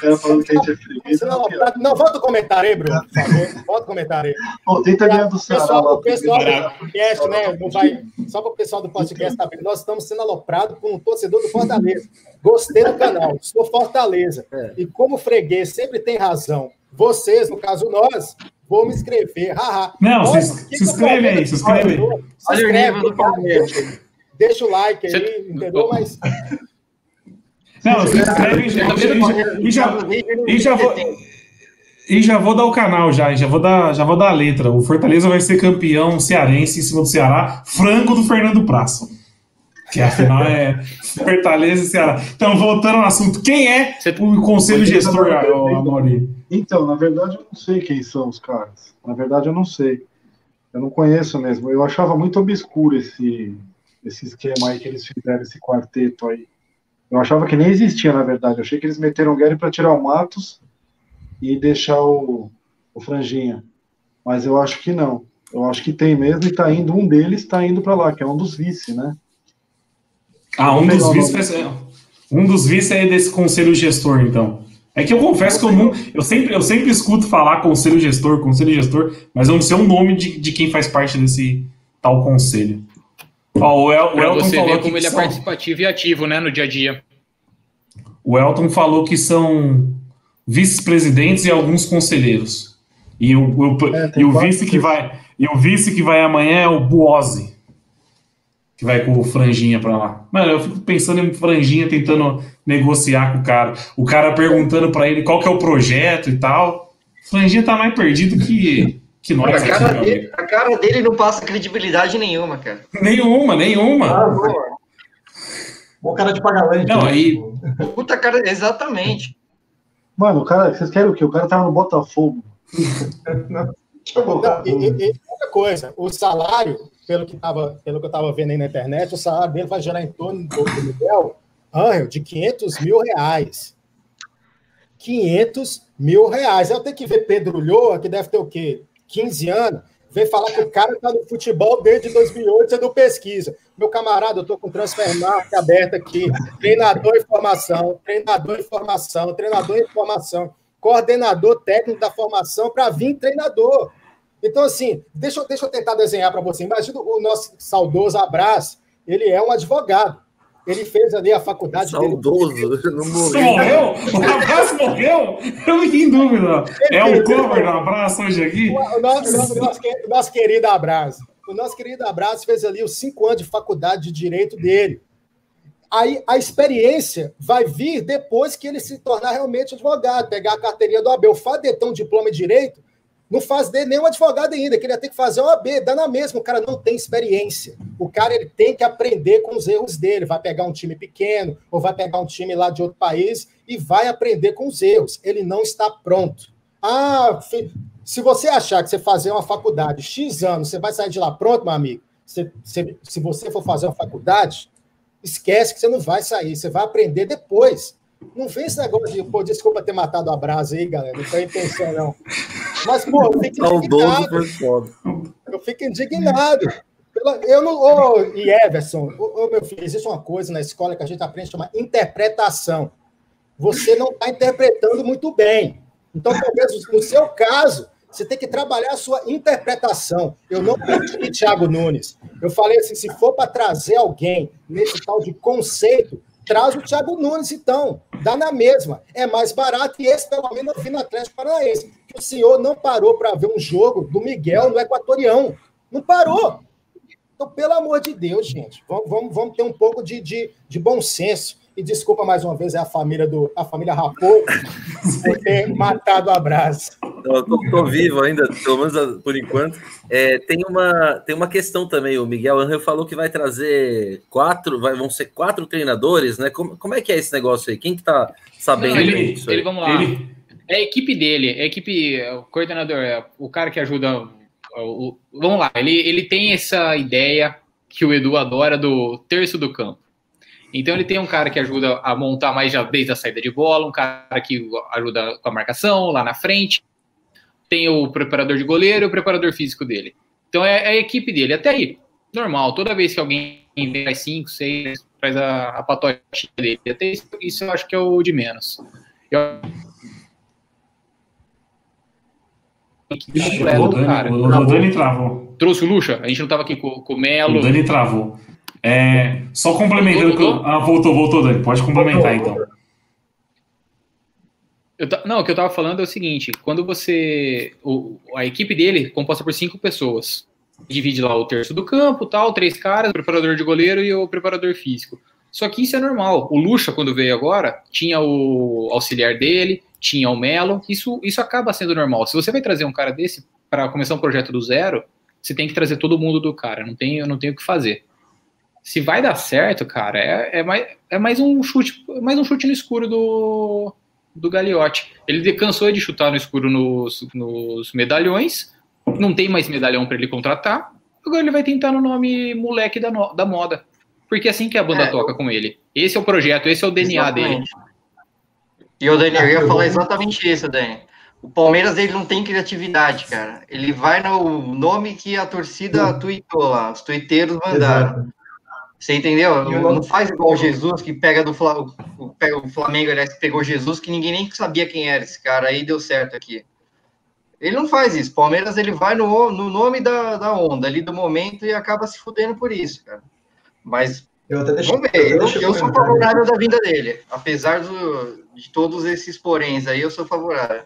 cara falando que a gente é freguês. Não, não, volta o comentário aí, Bruno, por favor. Volta o comentário aí. Tenta ganhar do Ceará. Pessoal, o pessoal do podcast, né? Não vai, só para o pessoal do podcast saber, nós estamos sendo aloprados por um torcedor do Fortaleza. Gostei do canal, sou Fortaleza. É. E como freguês sempre tem razão, vocês, no caso nós, Vou me inscrever. Haha. Não, Olha, se, se inscreve aí, se inscreve aí. Do Palmeiras. Deixa o like aí, Você... entendeu? Mas. Não, se inscreve e já, e já, e já vou. E já vou dar o canal já, já vou dar, já vou dar a letra. O Fortaleza vai ser campeão cearense em cima do Ceará, frango do Fernando Praça. Que afinal é Fortaleza e Ceará. Então, voltando ao assunto, quem é o conselho gestor, Amaury? Então, na verdade, eu não sei quem são os caras. Na verdade, eu não sei. Eu não conheço mesmo. Eu achava muito obscuro esse, esse esquema aí que eles fizeram, esse quarteto aí. Eu achava que nem existia, na verdade. Eu achei que eles meteram o Gary para tirar o Matos e deixar o, o Franjinha. Mas eu acho que não. Eu acho que tem mesmo e tá indo, um deles está indo para lá, que é um dos vice, né? Ah, um dos vice, um dos vice é desse conselho gestor, então. É que eu confesso que eu não. Eu sempre, eu sempre escuto falar conselho gestor, conselho gestor, mas eu não sei o nome de, de quem faz parte desse tal conselho. Ó, o, El, o Elton você falou ver como ele é são... é participativo e ativo, né, no dia a dia. O Elton falou que são vice-presidentes e alguns conselheiros. E o, o, é, e o vice que vai e o vice que vai amanhã é o Buozzi, que vai com o Franjinha para lá. Mano, eu fico pensando em Franjinha tentando negociar com o cara. O cara perguntando para ele qual que é o projeto e tal. Franjinha tá mais perdido que que nós. A cara, aqui, dele, a cara dele não passa credibilidade nenhuma, cara. Nenhuma, nenhuma. Ah, boa. Bom cara de pagalante. Não, né? aí. Puta cara, exatamente. Mano, o cara, vocês querem o quê? O cara tava no Botafogo. não, e, e, outra coisa, o salário, pelo que, tava, pelo que eu tava vendo aí na internet, o salário dele vai gerar em torno do Miguel Angel, de 500 mil reais. 500 mil reais. Eu tenho que ver Pedro Lhoa, que deve ter o quê? 15 anos, vem falar que o cara está no futebol desde 2008, você não pesquisa. Meu camarada, eu estou com Transfermarkt aberto aqui, treinador em formação, treinador em formação, treinador em formação, coordenador técnico da formação para vir treinador. Então, assim, deixa, deixa eu tentar desenhar para você. Imagina o nosso saudoso Abraço, ele é um advogado. Ele fez ali a faculdade Saudoso, dele. não morreu. morreu? O abraço morreu? Eu não fiquei em dúvida. É o cover do abraço hoje aqui? O nosso, nosso, nosso, nosso querido abraço. O nosso querido abraço fez ali os cinco anos de faculdade de direito dele. Aí a experiência vai vir depois que ele se tornar realmente advogado, pegar a carteirinha do Abel. O fato de ter um diploma em direito não faz dele nenhum advogado ainda, que ele ia ter que fazer uma B, dá na mesma, o cara não tem experiência. O cara ele tem que aprender com os erros dele, vai pegar um time pequeno ou vai pegar um time lá de outro país e vai aprender com os erros. Ele não está pronto. Ah, se você achar que você fazer uma faculdade X anos, você vai sair de lá pronto, meu amigo. Se, se, se você for fazer uma faculdade, esquece que você não vai sair, você vai aprender depois. Não vem esse negócio de, pô, desculpa ter matado a brasa aí, galera. Não foi intenção, não. Mas, pô, eu fico indignado. Eu fico indignado. Eu não. Ô, e Everson, ô, ô, meu filho, existe uma coisa na escola que a gente aprende chama interpretação. Você não está interpretando muito bem. Então, talvez no seu caso, você tem que trabalhar a sua interpretação. Eu não pedi Thiago Nunes. Eu falei assim: se for para trazer alguém nesse tal de conceito, Traz o Thiago Nunes, então. Dá na mesma. É mais barato e esse, pelo menos, eu vi no Atlético Paranaense. Que o senhor não parou para ver um jogo do Miguel no Equatorião. Não parou. Então, pelo amor de Deus, gente, vamos, vamos, vamos ter um pouco de, de, de bom senso. E desculpa mais uma vez é a família do a família Rapô por ter matado a Brás. Eu tô, tô, vivo ainda, pelo menos por enquanto. É, tem, uma, tem uma questão também. O Miguel Angel falou que vai trazer quatro, vai, vão ser quatro treinadores, né? Como, como é que é esse negócio aí? Quem que tá sabendo Não, ele, disso? Ele, vamos lá. Ele... É a equipe dele, é a equipe, o coordenador, é o cara que ajuda. O, o, vamos lá, ele, ele tem essa ideia que o Edu adora do terço do campo. Então ele tem um cara que ajuda a montar mais já desde a saída de bola, um cara que ajuda com a marcação lá na frente, tem o preparador de goleiro e o preparador físico dele. Então é, é a equipe dele. Até aí, normal. Toda vez que alguém vem 5, 6, faz a, a patotinha dele. Até isso, isso eu acho que é o de menos. Eu... Ixi, o, Dani, o, Dani travou. Trouxe o Lucha? A gente não estava aqui com, com o Melo. O Dani travou. É, só complementando. Voltou, voltou? Ah, voltou, voltou, Dani. Pode complementar então. Eu, não, o que eu tava falando é o seguinte: quando você. O, a equipe dele, composta por cinco pessoas, divide lá o terço do campo, tal, três caras, o preparador de goleiro e o preparador físico. Só que isso é normal. O Lucha, quando veio agora, tinha o auxiliar dele, tinha o Melo. Isso, isso acaba sendo normal. Se você vai trazer um cara desse para começar um projeto do zero, você tem que trazer todo mundo do cara. Não tem, não tem o que fazer. Se vai dar certo, cara, é, é, mais, é mais um chute, mais um chute no escuro do, do Gagliotti. Ele cansou de chutar no escuro nos, nos medalhões, não tem mais medalhão para ele contratar. Agora ele vai tentar no nome moleque da, no, da moda. Porque é assim que a banda é, toca com ele. Esse é o projeto, esse é o DNA exatamente. dele. E o Daniel, eu ia falar exatamente isso, Dani. O Palmeiras ele não tem criatividade, cara. Ele vai no nome que a torcida tweetou lá, os tuiteiros mandaram. Exato. Você entendeu? Não, não, faz igual o Jesus que pega do Flamengo, pega o Flamengo, aliás, que pegou Jesus, que ninguém nem sabia quem era esse cara, aí deu certo aqui. Ele não faz isso. Palmeiras ele vai no, no nome da, da onda ali do momento e acaba se fudendo por isso, cara. Mas eu até deixo, vamos ver. Eu, eu, eu sou favorável da vinda dele, apesar do, de todos esses poréns aí, eu sou favorável.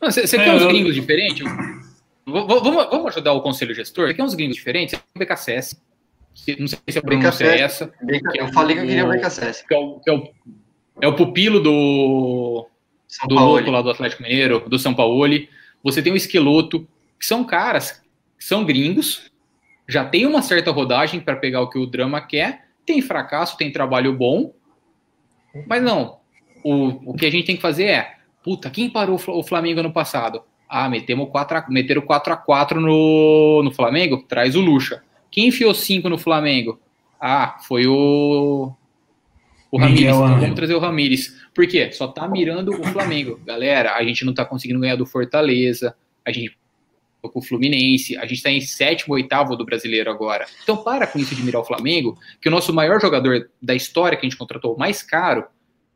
Você quer uns gringos diferentes? Vamos, vamos ajudar o conselho gestor? Você quer uns gringos diferentes? O BKSS não sei se a pronúncia é essa. eu falei que eu queria o BKSS. Que é o, que é o, é o pupilo do, São do louco lá do Atlético Mineiro, do São Paulo. Você tem o Esqueloto, que são caras, que são gringos, já tem uma certa rodagem para pegar o que o drama quer, tem fracasso, tem trabalho bom, mas não. O, o que a gente tem que fazer é, puta, quem parou o Flamengo ano passado? Ah, metemos 4 meteram 4 a 4 no, no Flamengo? Traz o Lucha. Quem enfiou cinco no Flamengo? Ah, foi o. O Ramires. Então vamos trazer o Ramires. Por quê? Só tá mirando o Flamengo. Galera, a gente não tá conseguindo ganhar do Fortaleza. A gente com o Fluminense, a gente está em sétimo, oitavo do brasileiro agora. Então para com isso de mirar o Flamengo, que o nosso maior jogador da história que a gente contratou, mais caro,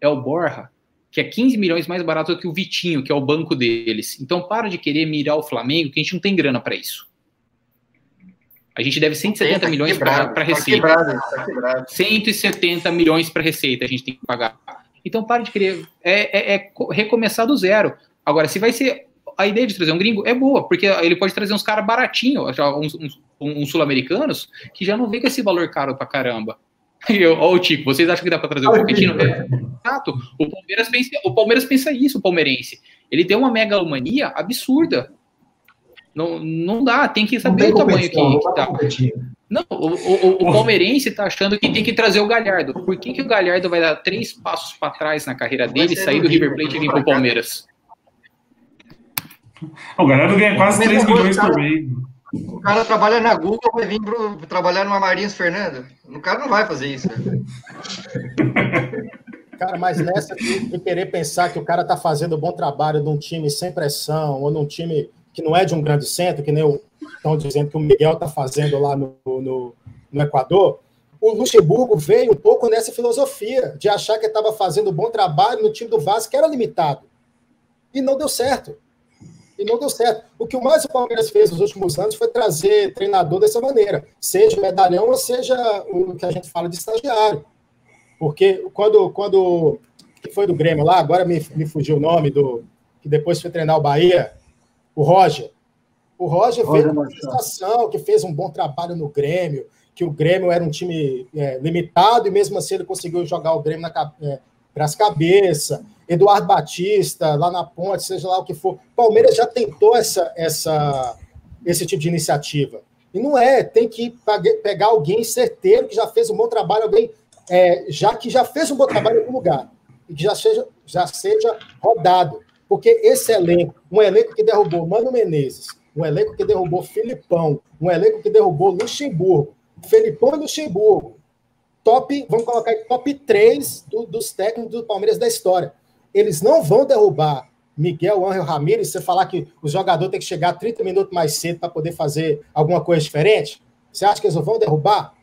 é o Borja, que é 15 milhões mais barato do que o Vitinho, que é o banco deles. Então para de querer mirar o Flamengo, que a gente não tem grana para isso. A gente deve 170 tá milhões para tá receita. Quebrado, tá quebrado. 170 milhões para receita a gente tem que pagar. Então, pare de querer. É, é, é, recomeçar do zero. Agora, se vai ser. A ideia de trazer um gringo é boa, porque ele pode trazer uns caras baratinhos, uns, uns, uns sul-americanos, que já não vem com esse valor caro pra caramba. Ó, o Tico, vocês acham que dá para trazer o um Pochettino? Exato. O Palmeiras, pensa, o Palmeiras pensa isso, o palmeirense. Ele tem uma megalomania absurda. Não, não dá, tem que saber o tamanho que, que tá. Não, o, o, o, palmeirense tá achando que tem que trazer o Galhardo. Por que, que o Galhardo vai dar três passos para trás na carreira dele, sair do River Plate e vir pro Palmeiras? O Galhardo ganha quase 3 milhões por mês. O cara trabalha na Google, vai vir pro, trabalhar numa Marinhos Fernando. O cara não vai fazer isso. Cara, mas nessa de querer pensar que o cara tá fazendo um bom trabalho num time sem pressão, ou num time que não é de um grande centro, que nem estão dizendo que o Miguel está fazendo lá no, no, no, Equador, o Luxemburgo veio um pouco nessa filosofia de achar que estava fazendo um bom trabalho no time do Vasco, que era limitado. E não deu certo. E não deu certo. O que mais o Palmeiras fez nos últimos anos foi trazer treinador dessa maneira, seja medalhão ou seja o que a gente fala de estagiário. Porque quando, quando que foi do Grêmio lá, agora me, me fugiu o nome do que depois foi treinar o Bahia, o Roger. O Roger, Roger veio uma sensação que fez um bom trabalho no Grêmio, que o Grêmio era um time é, limitado e mesmo assim ele conseguiu jogar o Grêmio é, para as cabeças. Eduardo Batista, lá na ponte, seja lá o que for. Palmeiras já tentou essa, essa, esse tipo de iniciativa. E não é, tem que pegar alguém certeiro que já fez um bom trabalho, alguém é, já que já fez um bom trabalho em algum lugar, e que já seja, já seja rodado. Porque esse elenco, um elenco que derrubou Mano Menezes, um elenco que derrubou Filipão, um elenco que derrubou Luxemburgo, Felipão e Luxemburgo, top, vamos colocar aí, top 3 do, dos técnicos do Palmeiras da história. Eles não vão derrubar Miguel Ángel Ramírez, você falar que o jogador tem que chegar 30 minutos mais cedo para poder fazer alguma coisa diferente? Você acha que eles vão derrubar?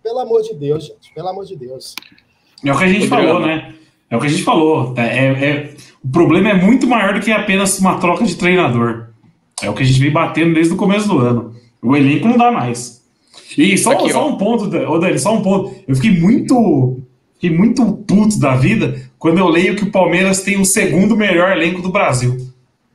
Pelo amor de Deus, gente, pelo amor de Deus. É o que a gente falou, né? É o que a gente falou. É, é, o problema é muito maior do que apenas uma troca de treinador. É o que a gente vem batendo desde o começo do ano. O elenco não dá mais. E só, Aqui, só um ponto, ô Dani, só um ponto. Eu fiquei muito, fiquei muito puto da vida quando eu leio que o Palmeiras tem o segundo melhor elenco do Brasil.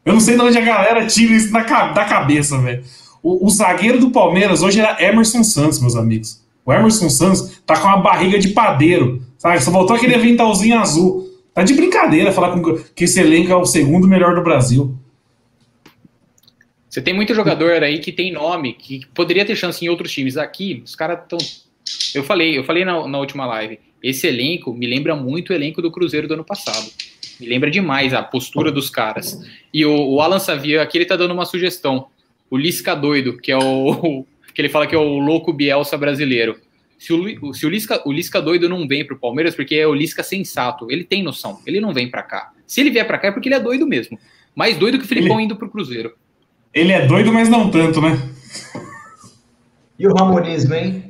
Eu não sei de onde a galera tira isso da, da cabeça, velho. O, o, zagueiro do Palmeiras hoje era Emerson Santos, meus amigos. O Emerson Santos tá com uma barriga de padeiro, sabe? Só voltou aquele aventalzinho azul. Tá de brincadeira falar com, que esse elenco é o segundo melhor do Brasil. Você tem muito jogador aí que tem nome, que poderia ter chance em outros times. Aqui, os caras estão. Eu falei, eu falei na, na, última live. Esse elenco me lembra muito o elenco do Cruzeiro do ano passado. Me lembra demais a postura dos caras. E o, o Alan Savia aqui ele tá dando uma sugestão. O Lisca doido, que é o. que ele fala que é o louco Bielsa brasileiro. Se o, se o, Lisca, o Lisca doido não vem pro Palmeiras, porque é o Lisca sensato. Ele tem noção. Ele não vem para cá. Se ele vier para cá é porque ele é doido mesmo. Mais doido que o Filipão ele... indo pro Cruzeiro. Ele é doido, mas não tanto, né? E o Ramonismo, hein?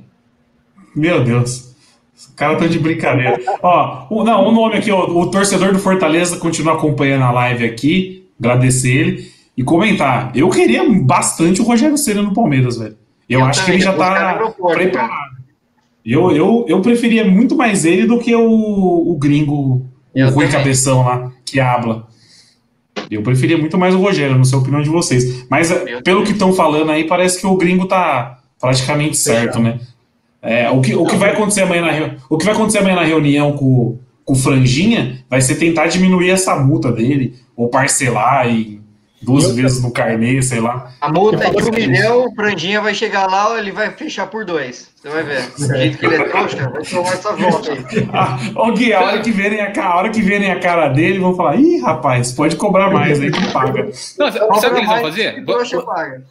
Meu Deus. Os caras tá de brincadeira. ó, o, não, o nome aqui, ó, o torcedor do Fortaleza continua acompanhando a live aqui. Agradecer ele e comentar. Eu queria bastante o Rogério Ceni no Palmeiras, velho. Eu, eu acho também, que ele já tá preparado. Eu, eu, eu preferia muito mais ele do que o, o gringo, o Rui Cabeção lá, que habla. Eu preferia muito mais o Rogério, não sei a opinião de vocês. Mas eh, pelo que estão falando aí, parece que o gringo tá praticamente certo, né? É, o, que, o, que vai acontecer amanhã na, o que vai acontecer amanhã na reunião com, com o Franjinha vai ser tentar diminuir essa multa dele, ou parcelar e duas eu, vezes no carnê, sei lá. A multa é de um milhão, o Franjinha vai chegar lá, ele vai fechar por dois. Você vai ver. Do jeito que ele é trouxa, vai tomar essa volta aí. Ah, Gui, a hora que verem a, cara, a hora que verem a cara dele, vão falar: ih, rapaz, pode cobrar mais aí que paga. Não, sabe o que eles vão fazer? Trouxa paga.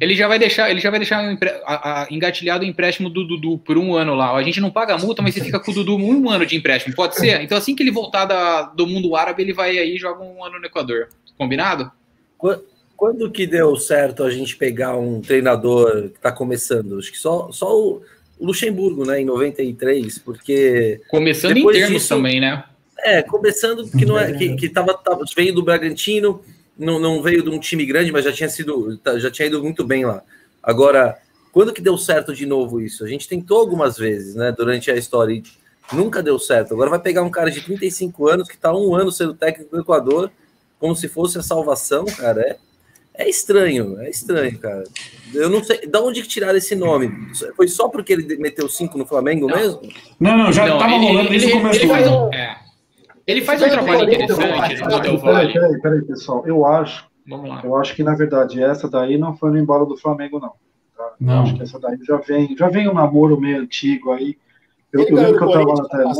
Ele já vai deixar, ele já vai deixar a, a, engatilhado o empréstimo do Dudu por um ano lá. A gente não paga a multa, mas você fica com o Dudu um ano de empréstimo, pode ser? Então assim que ele voltar da, do mundo árabe, ele vai aí e joga um ano no Equador. Combinado? Quando que deu certo a gente pegar um treinador que está começando? Acho que só, só o Luxemburgo, né, em 93, porque. Começando em termos disso, também, né? É, começando que não é que, que tava, tava, veio do Bragantino, não, não veio de um time grande, mas já tinha sido tá, já tinha ido muito bem lá. Agora, quando que deu certo de novo isso? A gente tentou algumas vezes, né, durante a história e nunca deu certo. Agora vai pegar um cara de 35 anos que está um ano sendo técnico do Equador como se fosse a salvação, cara, é, é estranho, é estranho, cara. Eu não sei, de onde tiraram esse nome? Foi só porque ele meteu cinco no Flamengo não. mesmo? Não, não, já estava rolando desde o começo do ano. É. Ele faz um trabalho interessante no Del Valle. Peraí, peraí, pessoal. Eu acho, Vamos lá. eu acho que na verdade essa daí não foi no embalo do Flamengo, não. Tá? Não. Eu acho que essa daí já vem, já vem um namoro meio antigo aí. Eu, eu lembro que eu estava na tela.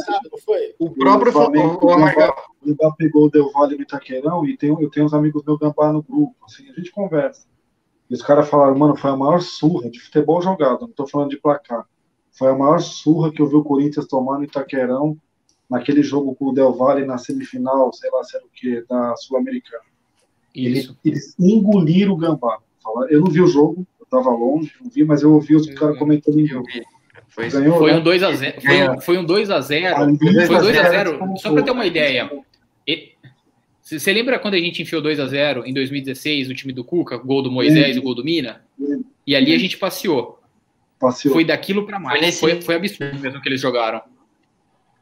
O próprio Flamengo, o, o Gambá pegou o Del Valle no Itaquerão e tem, eu tenho uns amigos meu Gambá no grupo, assim, a gente conversa. E os caras falaram, mano, foi a maior surra de futebol jogado, não estou falando de placar. Foi a maior surra que eu vi o Corinthians tomar no Itaquerão, naquele jogo com o Del Valle na semifinal, sei lá se era o que, da Sul-Americana. Eles, eles engoliram o Gambá. Eu não vi o jogo, eu estava longe, não vi, mas eu ouvi os caras comentando em grupo. Foi, Ganhou, foi, né? um 2 a 0 foi, foi um 2 a 0 Foi 2 a 0 Só para ter uma ideia. Você lembra quando a gente enfiou 2 a 0 em 2016, o time do Cuca, gol do Moisés e o gol do Mina? E ali a gente passeou. passeou. Foi daquilo para mais. Foi, foi, foi, absurdo mesmo que eles jogaram.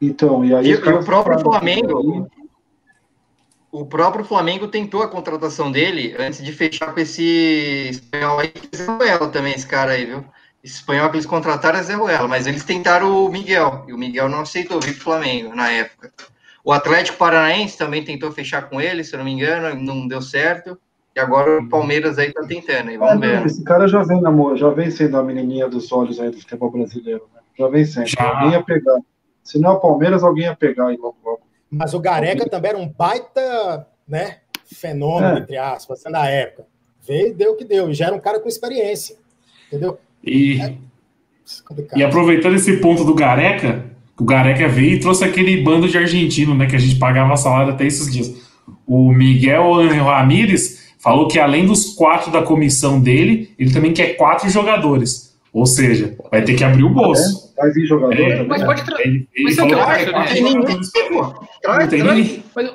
Então, e aí. E, o próprio Flamengo. O próprio Flamengo tentou a contratação dele antes de fechar com esse espanhol aí. Ela também, esse cara aí, viu? espanhol que eles contrataram é Zé Ruela, mas eles tentaram o Miguel, e o Miguel não aceitou vir para o Flamengo na época. O Atlético Paranaense também tentou fechar com ele, se eu não me engano, não deu certo. E agora o Palmeiras aí tá tentando. Aí vamos ah, ver. Esse cara já vem, namoro, já vem sendo a menininha dos olhos aí do futebol brasileiro. Né? Já vem sendo. Já. Alguém ia pegar. Se não é o Palmeiras, alguém ia pegar aí logo, logo. Mas o Gareca também era um baita né, fenômeno, é. entre aspas, na época. Veio deu o que deu. E já era um cara com experiência. Entendeu? E, é e aproveitando esse ponto do Gareca, o Gareca veio e trouxe aquele bando de argentino, né? Que a gente pagava salário até esses dias. O Miguel Ramírez falou que além dos quatro da comissão dele, ele também quer quatro jogadores. Ou seja, vai ter que abrir o bolso. É, vai vir jogador é, também. Mas pode trazer. Ele, ele falou que quer quatro jogadores. Mas,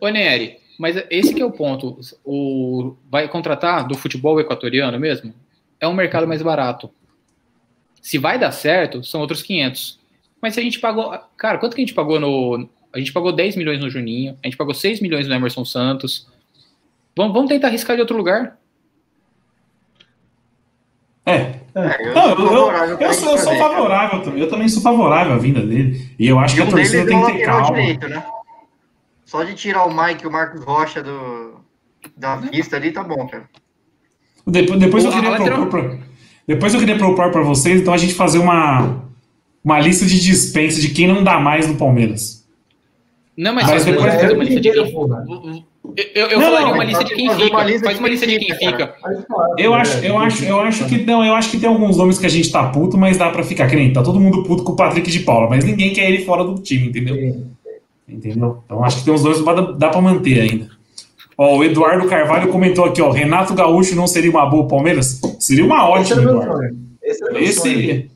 ô Nery, mas esse que é o ponto. O, vai contratar do futebol equatoriano mesmo? é um mercado mais barato. Se vai dar certo, são outros 500. Mas se a gente pagou. Cara, quanto que a gente pagou no. A gente pagou 10 milhões no Juninho, a gente pagou 6 milhões no Emerson Santos. Vamos, vamos tentar arriscar de outro lugar. É, É, eu, não, eu, eu, eu, sou, eu sou favorável também. Eu também sou favorável à vinda dele. E eu acho e que a torcida tem que ter calma. Direito, né? Só de tirar o Mike e o Marcos Rocha do, da vista ali, tá bom, cara. Depois, depois, eu, queria propor pra, depois eu queria propor para vocês, então, a gente fazer uma, uma lista de dispensa de quem não dá mais no Palmeiras. Não, mas, mas depois é, uma lista de quem... Eu, eu não, falaria uma lista de quem fica. Uma faz uma lista de quem fica. Eu acho, eu acho, eu acho que não, eu acho que tem alguns nomes que a gente tá puto, mas dá pra ficar. Que nem tá todo mundo puto com o Patrick de Paula, mas ninguém quer ele fora do time, entendeu? Entendeu? Então acho que tem uns dois que dá pra manter ainda. Ó, o Eduardo Carvalho comentou aqui, ó. Renato Gaúcho não seria uma boa Palmeiras? Seria uma ótima, Esse Eduardo. Esse, Esse seria.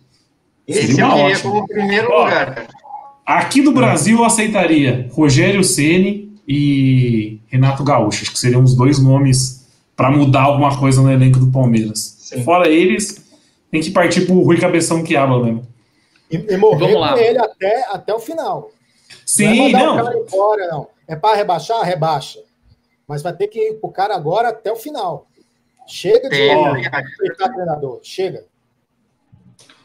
Esse seria uma ótima. como primeiro ó, lugar. Aqui do Brasil eu aceitaria Rogério Ceni e Renato Gaúcho. Acho que seriam os dois nomes para mudar alguma coisa no elenco do Palmeiras. Sim. Fora eles, tem que partir pro Rui Cabeção que habla mesmo. E, e morrer Vamos lá. com ele até, até o final. Sim, não. É não. Embora, não. É para rebaixar? Rebaixa. Mas vai ter que ir pro cara agora até o final. Chega de respeitar treinador. Chega.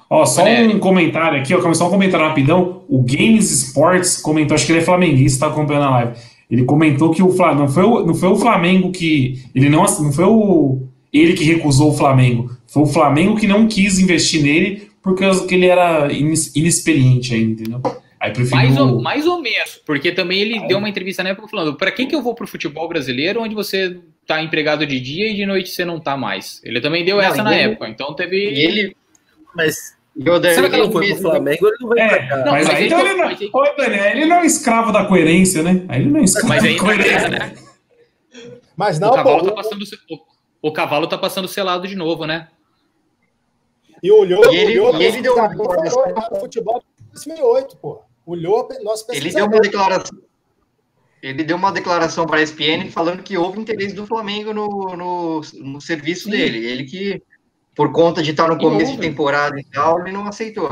Ó, só um comentário aqui, ó, começou um comentário rapidão. O Games Sports comentou, acho que ele é flamenguista, tá acompanhando a live. Ele comentou que o Flamengo não foi o, não foi o Flamengo que ele não não foi o ele que recusou o Flamengo, foi o Flamengo que não quis investir nele porque ele era inexperiente ainda, entendeu? Aí preferiu... mais, ou, mais ou menos, porque também ele deu uma entrevista na época falando: para que, que eu vou pro futebol brasileiro onde você tá empregado de dia e de noite você não tá mais? Ele também deu não, essa na ele... época, então teve. ele, mas Será que ele não foi pro Flamengo? Ele não vai é, pra cá. Não, mas, mas aí então ele, não, mas... Oi, Daniel, ele não é escravo da coerência, né? Aí ele não é escravo mas da coerência. né? Mas não, o cavalo, tá passando, o, o, cavalo tá passando selado de novo, né? E olhou, e ele, olhou, e ele deu uma futebol 2008, pô. Olhou, nós Ele deu uma declaração. Ele deu uma declaração para a ESPN falando que houve interesse do Flamengo no, no, no serviço Sim. dele. Ele que por conta de estar no começo de temporada e tal, ele não aceitou.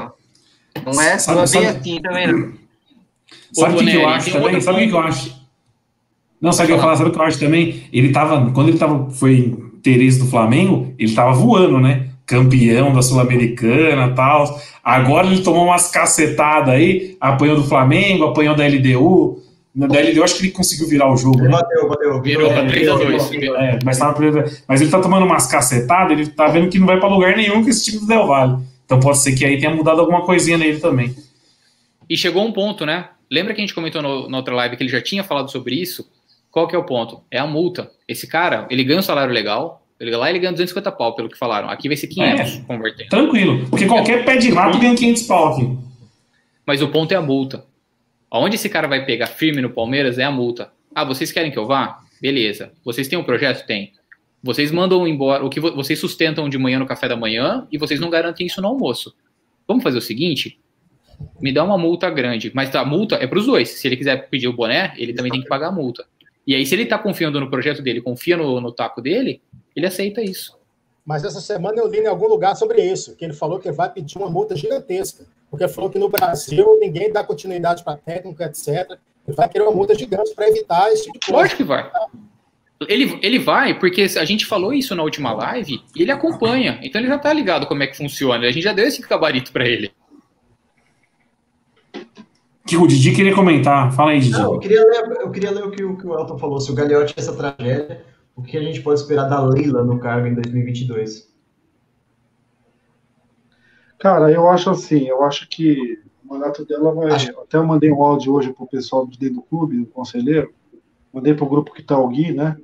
Não é, sabe, não é bem sabe, assim também, não. Sabe o que, que, eu acho também? Sabe o que eu acho? Não, sabe o que eu falar? Sabe o que eu acho também? Ele tava, quando ele tava, foi interesse do Flamengo, ele tava voando, né? Campeão da Sul-Americana tal. Agora ele tomou umas cacetadas aí, apanhou do Flamengo, apanhou da LDU. Na DL, eu acho que ele conseguiu virar o jogo. Ele né? bateu, bateu. Virou para 3x2. É, mas, mas ele tá tomando umas cacetadas, ele tá vendo que não vai para lugar nenhum com esse time do Del Valle. Então pode ser que aí tenha mudado alguma coisinha nele também. E chegou um ponto, né? Lembra que a gente comentou no, na outra live que ele já tinha falado sobre isso? Qual que é o ponto? É a multa. Esse cara, ele ganha um salário legal, ele, lá ele ganha 250 pau, pelo que falaram. Aqui vai ser 500 é, convertendo. Tranquilo, porque qualquer pé de rato ganha 500 pau aqui. Mas o ponto é a multa. Onde esse cara vai pegar firme no Palmeiras é a multa. Ah, vocês querem que eu vá? Beleza. Vocês têm um projeto? Tem. Vocês mandam embora o que vocês sustentam de manhã no café da manhã e vocês não garantem isso no almoço. Vamos fazer o seguinte: me dá uma multa grande, mas a multa é para os dois. Se ele quiser pedir o boné, ele também tem que pagar a multa. E aí, se ele está confiando no projeto dele, confia no, no taco dele, ele aceita isso. Mas essa semana eu li em algum lugar sobre isso, que ele falou que vai pedir uma multa gigantesca porque falou que no Brasil ninguém dá continuidade para técnico, etc. Ele vai querer uma multa gigante para evitar esse tipo de coisa. Lógico que vai. Ele, ele vai, porque a gente falou isso na última live e ele acompanha. Então ele já está ligado como é que funciona. A gente já deu esse gabarito para ele. Que o Didi queria comentar. Fala aí, Didi. Não, eu, queria ler, eu queria ler o que, o que o Elton falou. Se o Gagliotti essa tragédia, o que a gente pode esperar da Leila no cargo em 2022? Cara, eu acho assim, eu acho que o mandato dela vai. Acho... Até eu mandei um áudio hoje pro pessoal de dentro do clube, do conselheiro. Mandei pro grupo que tá o Gui, né?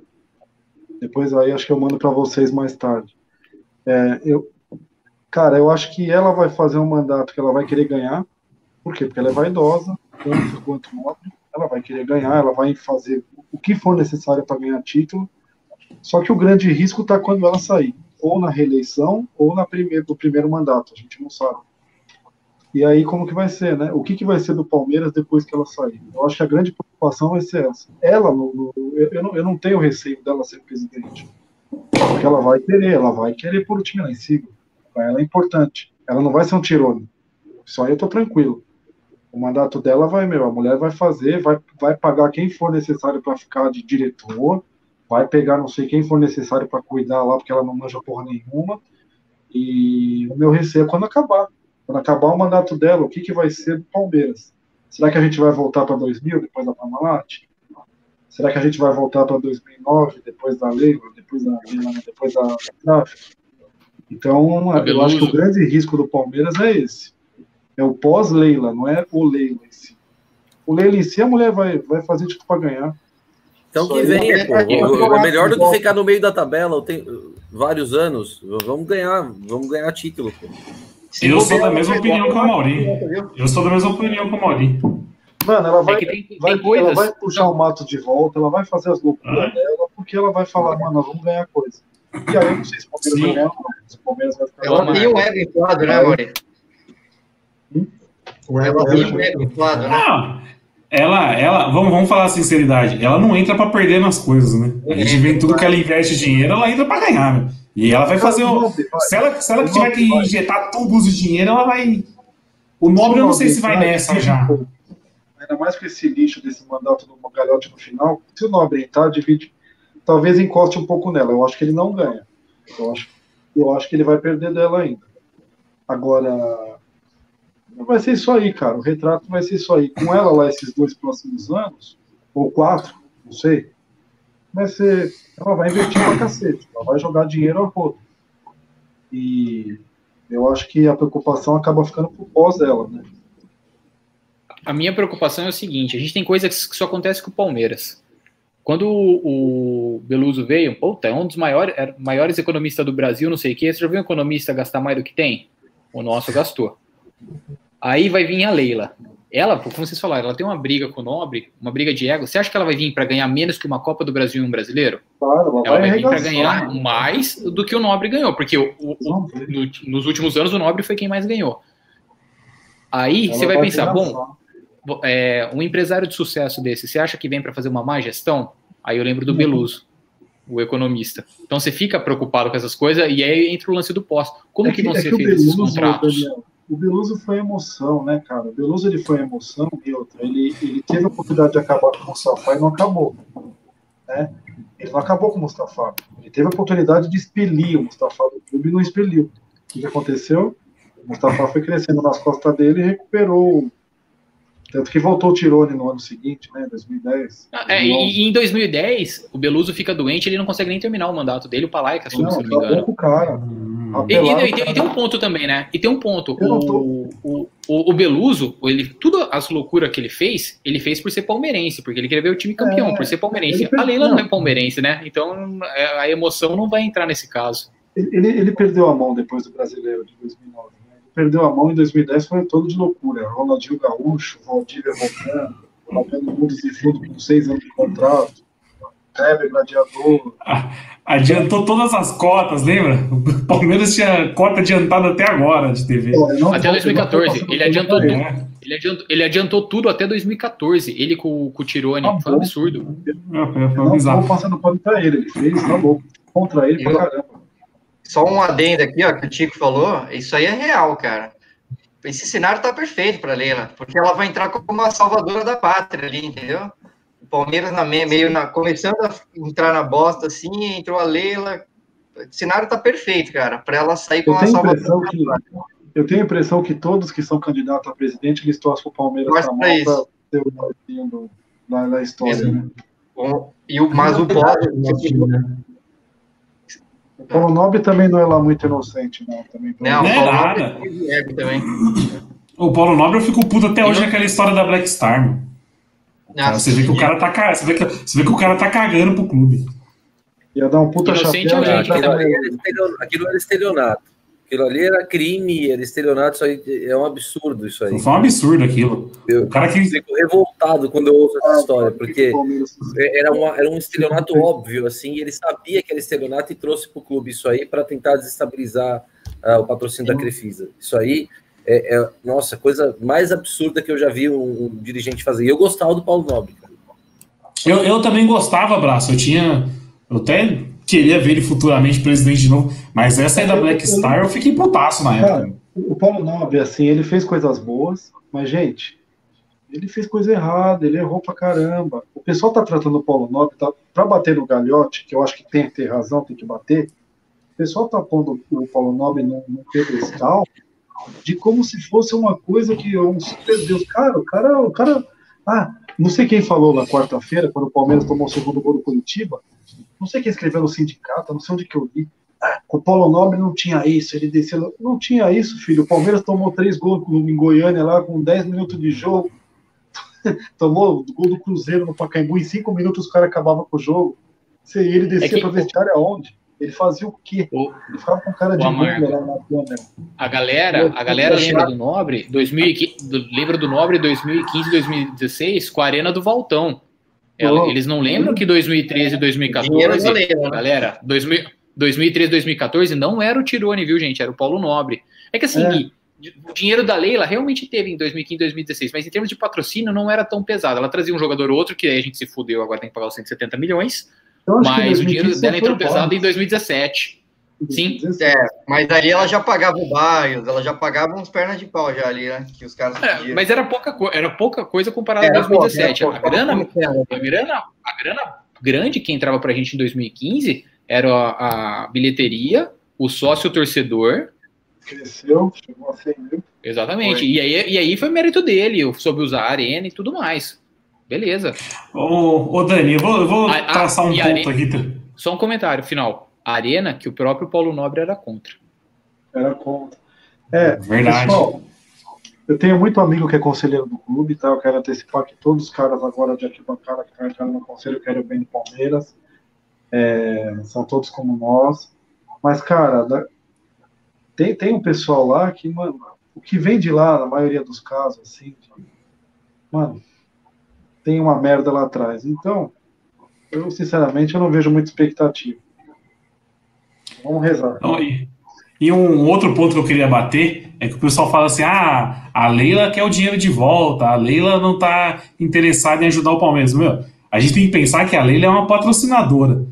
Depois aí acho que eu mando para vocês mais tarde. É, eu, cara, eu acho que ela vai fazer um mandato que ela vai querer ganhar. Por quê? Porque ela é vaidosa, tanto quanto nobre. Ela vai querer ganhar, ela vai fazer o que for necessário para ganhar título. Só que o grande risco está quando ela sair ou na reeleição ou na primeiro, no primeiro mandato, a gente não sabe. E aí, como que vai ser, né? O que, que vai ser do Palmeiras depois que ela sair? Eu acho que a grande preocupação vai ser essa. Ela, no, no, eu, eu, não, eu não tenho receio dela ser presidente. Porque ela vai querer, ela vai querer pôr o time lá em cima. Para ela é importante. Ela não vai ser um tirone. Isso aí eu tô tranquilo. O mandato dela vai, meu, a mulher vai fazer, vai, vai pagar quem for necessário para ficar de diretor, vai pegar não sei quem for necessário para cuidar lá, porque ela não manja porra nenhuma, E o meu receio é quando acabar. Quando acabar o mandato dela, o que, que vai ser do Palmeiras? Será que a gente vai voltar para 2000, depois da Parmalat? Será que a gente vai voltar para 2009, depois da lei, depois da, depois da tráfico? Então, eu acho que o grande risco do Palmeiras é esse. É o pós-Leila, não é o Leila em si. O Leila em si, a mulher vai, vai fazer tipo para ganhar. Então que venha, pô. É melhor do que ficar no meio da tabela tem vários anos. Vamos ganhar, vamos ganhar título, pô. Eu sou da mesma opinião que o Mauri. Eu sou da mesma opinião que o Mauri. Mano, ela vai, é tem, vai, tem ela vai puxar o mato de volta, ela vai fazer as loucuras ah. dela, porque ela vai falar, mano, nós vamos ganhar coisa. E aí eu não sei se o Palmeiras vai ganhar, se o Palmeiras vai ficar. Ela tem o ego inflado, né, Mauri? Hum? Ela tem o ego inflado, né? Não. Ela, ela, vamos, vamos falar a sinceridade, ela não entra para perder nas coisas, né? A gente vê tudo que ela investe dinheiro, ela entra para ganhar, né? E ela vai fazer. O, se ela, se ela tiver que injetar tubos de dinheiro, ela vai. O nobre eu não sei se vai nessa já. Ainda mais com esse lixo desse mandato do Galhote no final. Se o nobre entrar, divide. Talvez encoste um pouco nela. Eu acho que ele não ganha. Eu acho, eu acho que ele vai perder dela ainda. Agora, vai ser isso aí, cara. O retrato vai ser isso aí. Com ela lá esses dois próximos anos, ou quatro, não sei, vai ser. Ela vai investir pra cacete. Ela vai jogar dinheiro a rodo. E eu acho que a preocupação acaba ficando pro pós dela, né? A minha preocupação é o seguinte: a gente tem coisas que só acontece com o Palmeiras. Quando o, Beluso veio, puta, é um dos maiores, é, maiores economistas do Brasil, não sei o que. Você já viu um economista gastar mais do que tem? O nosso gastou. Aí vai vir a Leila. Ela, como vocês falaram, ela tem uma briga com o Nobre, uma briga de ego. Você acha que ela vai vir para ganhar menos que uma Copa do Brasil e um brasileiro? Claro, ela vai, vai vir para ganhar mais do que o Nobre ganhou, porque o, o, o, no, nos últimos anos o Nobre foi quem mais ganhou. Aí ela você vai, vai pensar, bom, é, um empresário de sucesso desse, você acha que vem para fazer uma má gestão? Aí eu lembro do Beluso, o economista. Então você fica preocupado com essas coisas e aí entra o lance do pós. Como é que, que, vão é ser feitos esses contratos? Daniel, o Beluso foi emoção, né, cara? O Beluso ele foi emoção e outra. Ele, ele teve a oportunidade de acabar com o Mustafa e não acabou. Né? Ele não acabou com o Mustafa. Ele teve a oportunidade de expelir o Mustafa do clube e não expeliu. O que, que aconteceu? O Mustafa foi crescendo nas costas dele e recuperou tanto que voltou o Tirone no ano seguinte, né, 2010. Ah, é, e, em 2010, o Beluso fica doente, ele não consegue nem terminar o mandato dele, o Palaica assume, se não me engano. O cara. E, e, e, tem, e, tem, um ponto também, né? E tem um ponto. O, o, o, o, Beluso, ele, tudo as loucuras que ele fez, ele fez por ser palmeirense, porque ele queria ver o time campeão, é, por ser palmeirense. A Leila não é palmeirense, né? Então é, a emoção não vai entrar nesse caso. Ele, ele perdeu a mão depois do brasileiro de 2009 perdeu a mão em 2010 foi todo de loucura. Ronaldinho Gaúcho, Valdívia voltando, Ronaldinho Mundos e Fundo com seis anos de contrato, Kleber Gladiador. Adiantou todas as cotas, lembra? O Palmeiras tinha cota adiantada até agora de TV. Não, até 2014. Ele adiantou, tudo, ele, adiantou, ele adiantou tudo até 2014. Ele com, com o Tirone. Tá foi um absurdo. É, foi, foi não passando pano pra ele. Ele fez, tá louco. Contra ele, pra caramba. Só um adendo aqui, ó, que o Tico falou, isso aí é real, cara. Esse cenário tá perfeito para Leila, porque ela vai entrar como uma salvadora da pátria ali, entendeu? O Palmeiras na meio na começando a entrar na bosta assim, entrou a Leila. O cenário tá perfeito, cara, para ela sair como uma salvadora que, Eu tenho a impressão que todos que são candidatos a presidente, eles torcem pro Palmeiras Mas pra isso. ter o da, da história, né? E o, mas o pós, o Paulo Nobre também não é lá muito inocente, não. Também, não, não é nada. Também. O Paulo Nobre eu fico puto até hoje naquela história da Black Star, mano. Nossa, você vê que o cara tá você vê que, você vê que o cara tá cagando pro clube. Ia dar um puta chapéu. Né? Aquilo, aquilo era estelionato. Aquilo ali era crime, era estelionato, isso aí é um absurdo isso aí. Foi um absurdo aquilo. Eu, o cara que fico revoltado quando eu ouço essa ah, história, porque era, uma, era um estelionato óbvio, assim, e ele sabia que era estelionato e trouxe para o clube isso aí para tentar desestabilizar uh, o patrocínio da Crefisa. Isso aí é, é, nossa, coisa mais absurda que eu já vi um, um dirigente fazer. E eu gostava do Paulo Nobre. Eu, eu também gostava, Braço. Eu tinha. Eu até queria ver ele futuramente presidente de novo, mas essa aí da Black Star eu fiquei putaço na época. o Paulo Nobre, assim, ele fez coisas boas, mas, gente, ele fez coisa errada, ele errou pra caramba. O pessoal tá tratando o Paulo Nobre, tá, pra bater no galhote, que eu acho que tem que ter razão, tem que bater, pessoal tá pondo o Paulo Nobre num, num pedestal de como se fosse uma coisa que é um super Deus. Cara, o cara, o cara. Ah, não sei quem falou na quarta-feira, quando o Palmeiras tomou o segundo gol do Curitiba. Não sei quem escreveu no sindicato, não sei onde que eu vi. Ah, o Paulo Nobre não tinha isso, ele desceu. Não tinha isso, filho. O Palmeiras tomou três gols em Goiânia lá com 10 minutos de jogo. tomou o gol do Cruzeiro no Pacaembu, em cinco minutos os caras acabavam com o jogo. E ele descia é que... para vestiário aonde? Ele fazia o quê? O, ele ficava com cara de lá na câmera. A galera, a galera lembra do Nobre, 2015, lembra do Nobre 2015, 2016 com a Arena do Valtão. Ela, eles não lembram que 2013 e 2014, lembro, galera, 2000, 2013 2014 não era o Tirone, viu, gente? Era o Paulo Nobre. É que assim, é. o dinheiro da Leila realmente teve em 2015 2016, mas em termos de patrocínio não era tão pesado. Ela trazia um jogador ou outro, que aí a gente se fudeu, agora tem que pagar os 170 milhões. Mas o dinheiro dela entrou pesado em 2017. Sim. É, mas ali ela já pagava o bairro, ela já pagava uns pernas de pau já ali, né? Que os caras é, mas era pouca, era pouca coisa comparada a 2017. Pouca, a, grana, a, grana, a grana grande que entrava pra gente em 2015 era a, a bilheteria, o sócio torcedor. Cresceu, chegou a 100 mil. Exatamente. E aí, e aí foi mérito dele, soube usar a arena e tudo mais. Beleza. Ô, ô Dani, eu vou, eu vou a, traçar um ponto arena, aqui. Tá? Só um comentário final. A Arena, que o próprio Paulo Nobre era contra. Era contra. É, Verdade. Pessoal, eu tenho muito amigo que é conselheiro do clube, tá? Eu quero antecipar que todos os caras agora de arquibancada que estão entrando no conselho querem o bem do Palmeiras. É, são todos como nós. Mas, cara, tem, tem um pessoal lá que, mano, o que vem de lá, na maioria dos casos, assim, mano, tem uma merda lá atrás. Então, eu sinceramente eu não vejo muita expectativa. Vamos rezar. E, e, um outro ponto que eu queria bater é que o pessoal fala assim: ah, a Leila quer o dinheiro de volta, a Leila não está interessada em ajudar o Palmeiras. Meu, a gente tem que pensar que a Leila é uma patrocinadora.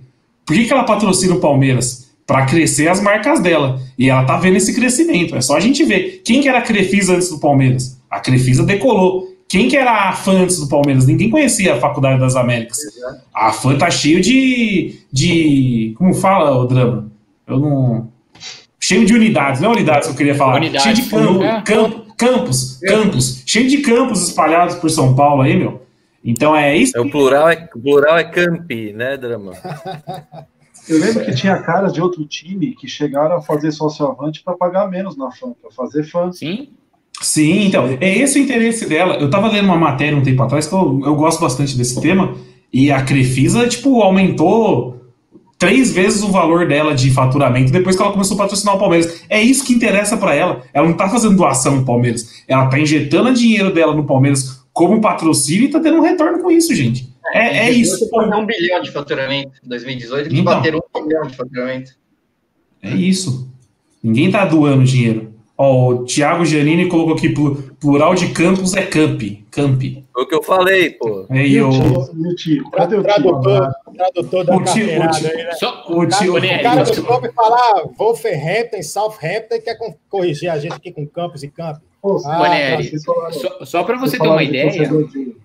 Por que, que ela patrocina o Palmeiras? Para crescer as marcas dela. E ela tá vendo esse crescimento. É só a gente ver. Quem que era a Crefisa antes do Palmeiras? A Crefisa decolou. Quem que era a fã antes do Palmeiras? Ninguém conhecia a Faculdade das Américas. A fã tá cheio de. de como fala o drama? Eu não. Cheio de unidades, não é unidades que eu queria falar. Unidades, cheio de campo, é. campo, campos, campos. Cheio de campos espalhados por São Paulo aí, meu. Então é isso. É, o, plural é, o plural é campi, né, Drama? Eu lembro que tinha caras de outro time que chegaram a fazer sócio-avante para pagar menos na fã, para fazer fã. Sim. Sim, então, é esse o interesse dela. Eu tava lendo uma matéria um tempo atrás que eu, eu gosto bastante desse tema, e a Crefisa, tipo, aumentou três vezes o valor dela de faturamento depois que ela começou a patrocinar o Palmeiras. É isso que interessa para ela. Ela não tá fazendo doação no Palmeiras. Ela tá injetando dinheiro dela no Palmeiras como patrocínio e tá tendo um retorno com isso, gente. É, é, é isso. um bilhão de faturamento em 2018 que então, bateram um bilhão de faturamento. É isso. Ninguém tá doando dinheiro. Ó, o Thiago Giannini colocou aqui, plural de campos é camp. Camp. Foi o que eu falei, pô. É, e o... Cadê o tradutor, tradutor da o tio, o tio, aí, né? Só, o, tio, o, cara do clube falar Wolverhampton, Southampton, quer corrigir a gente aqui com campos e campos. Ah, Boneri, tá, só, só para você ter uma ideia... De,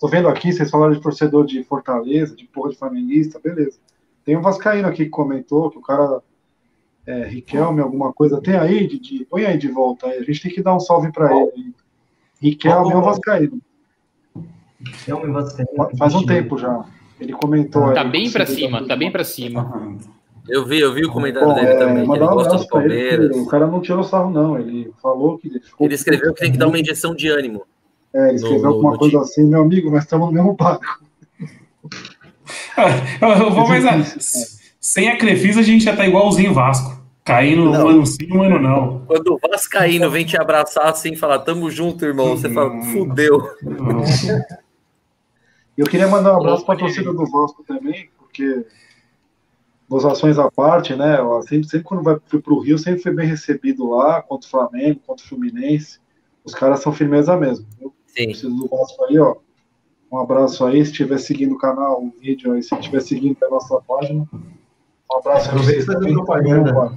tô vendo aqui, vocês falaram de torcedor de Fortaleza, de porra de flamenguista, beleza. Tem um vascaíno aqui que comentou que o cara é, Riquelme, alguma coisa, tem aí, Didi? Põe aí de volta. A gente tem que dar um salve para ele. Riquelme é o Vascaíno. Riquelme Vascaíno. Faz um tempo já. Ele comentou. Tá aí, bem para cima, tá bem para cima. Eu vi, eu vi o comentário Bom, dele é, também. Ele gosta do Palmeiras. Ele, o cara não tirou sarro, não. Ele falou que. Ele, ele escreveu que tem que dar uma injeção de ânimo. É, ele escreveu no, alguma no coisa time. assim, meu amigo, mas estamos no mesmo barco. eu vou mais. Sem a Crefisa, a gente já tá igualzinho o Vasco. Caindo não. um ano sim, um ano não. Quando o Vascaíno vem te abraçar assim e falar, tamo junto, irmão, você fala, hum. fudeu. Eu queria mandar um abraço para a torcida do Vasco também, porque ações à parte, né? Sempre, sempre quando vai para o Rio, sempre foi bem recebido lá, contra o Flamengo, contra o Fluminense. Os caras são firmeza mesmo. Eu Sim. preciso do Vasco aí, ó. Um abraço aí, se estiver seguindo o canal, o vídeo aí, se estiver seguindo a nossa página. Um abraço aí. vocês também. Propaganda.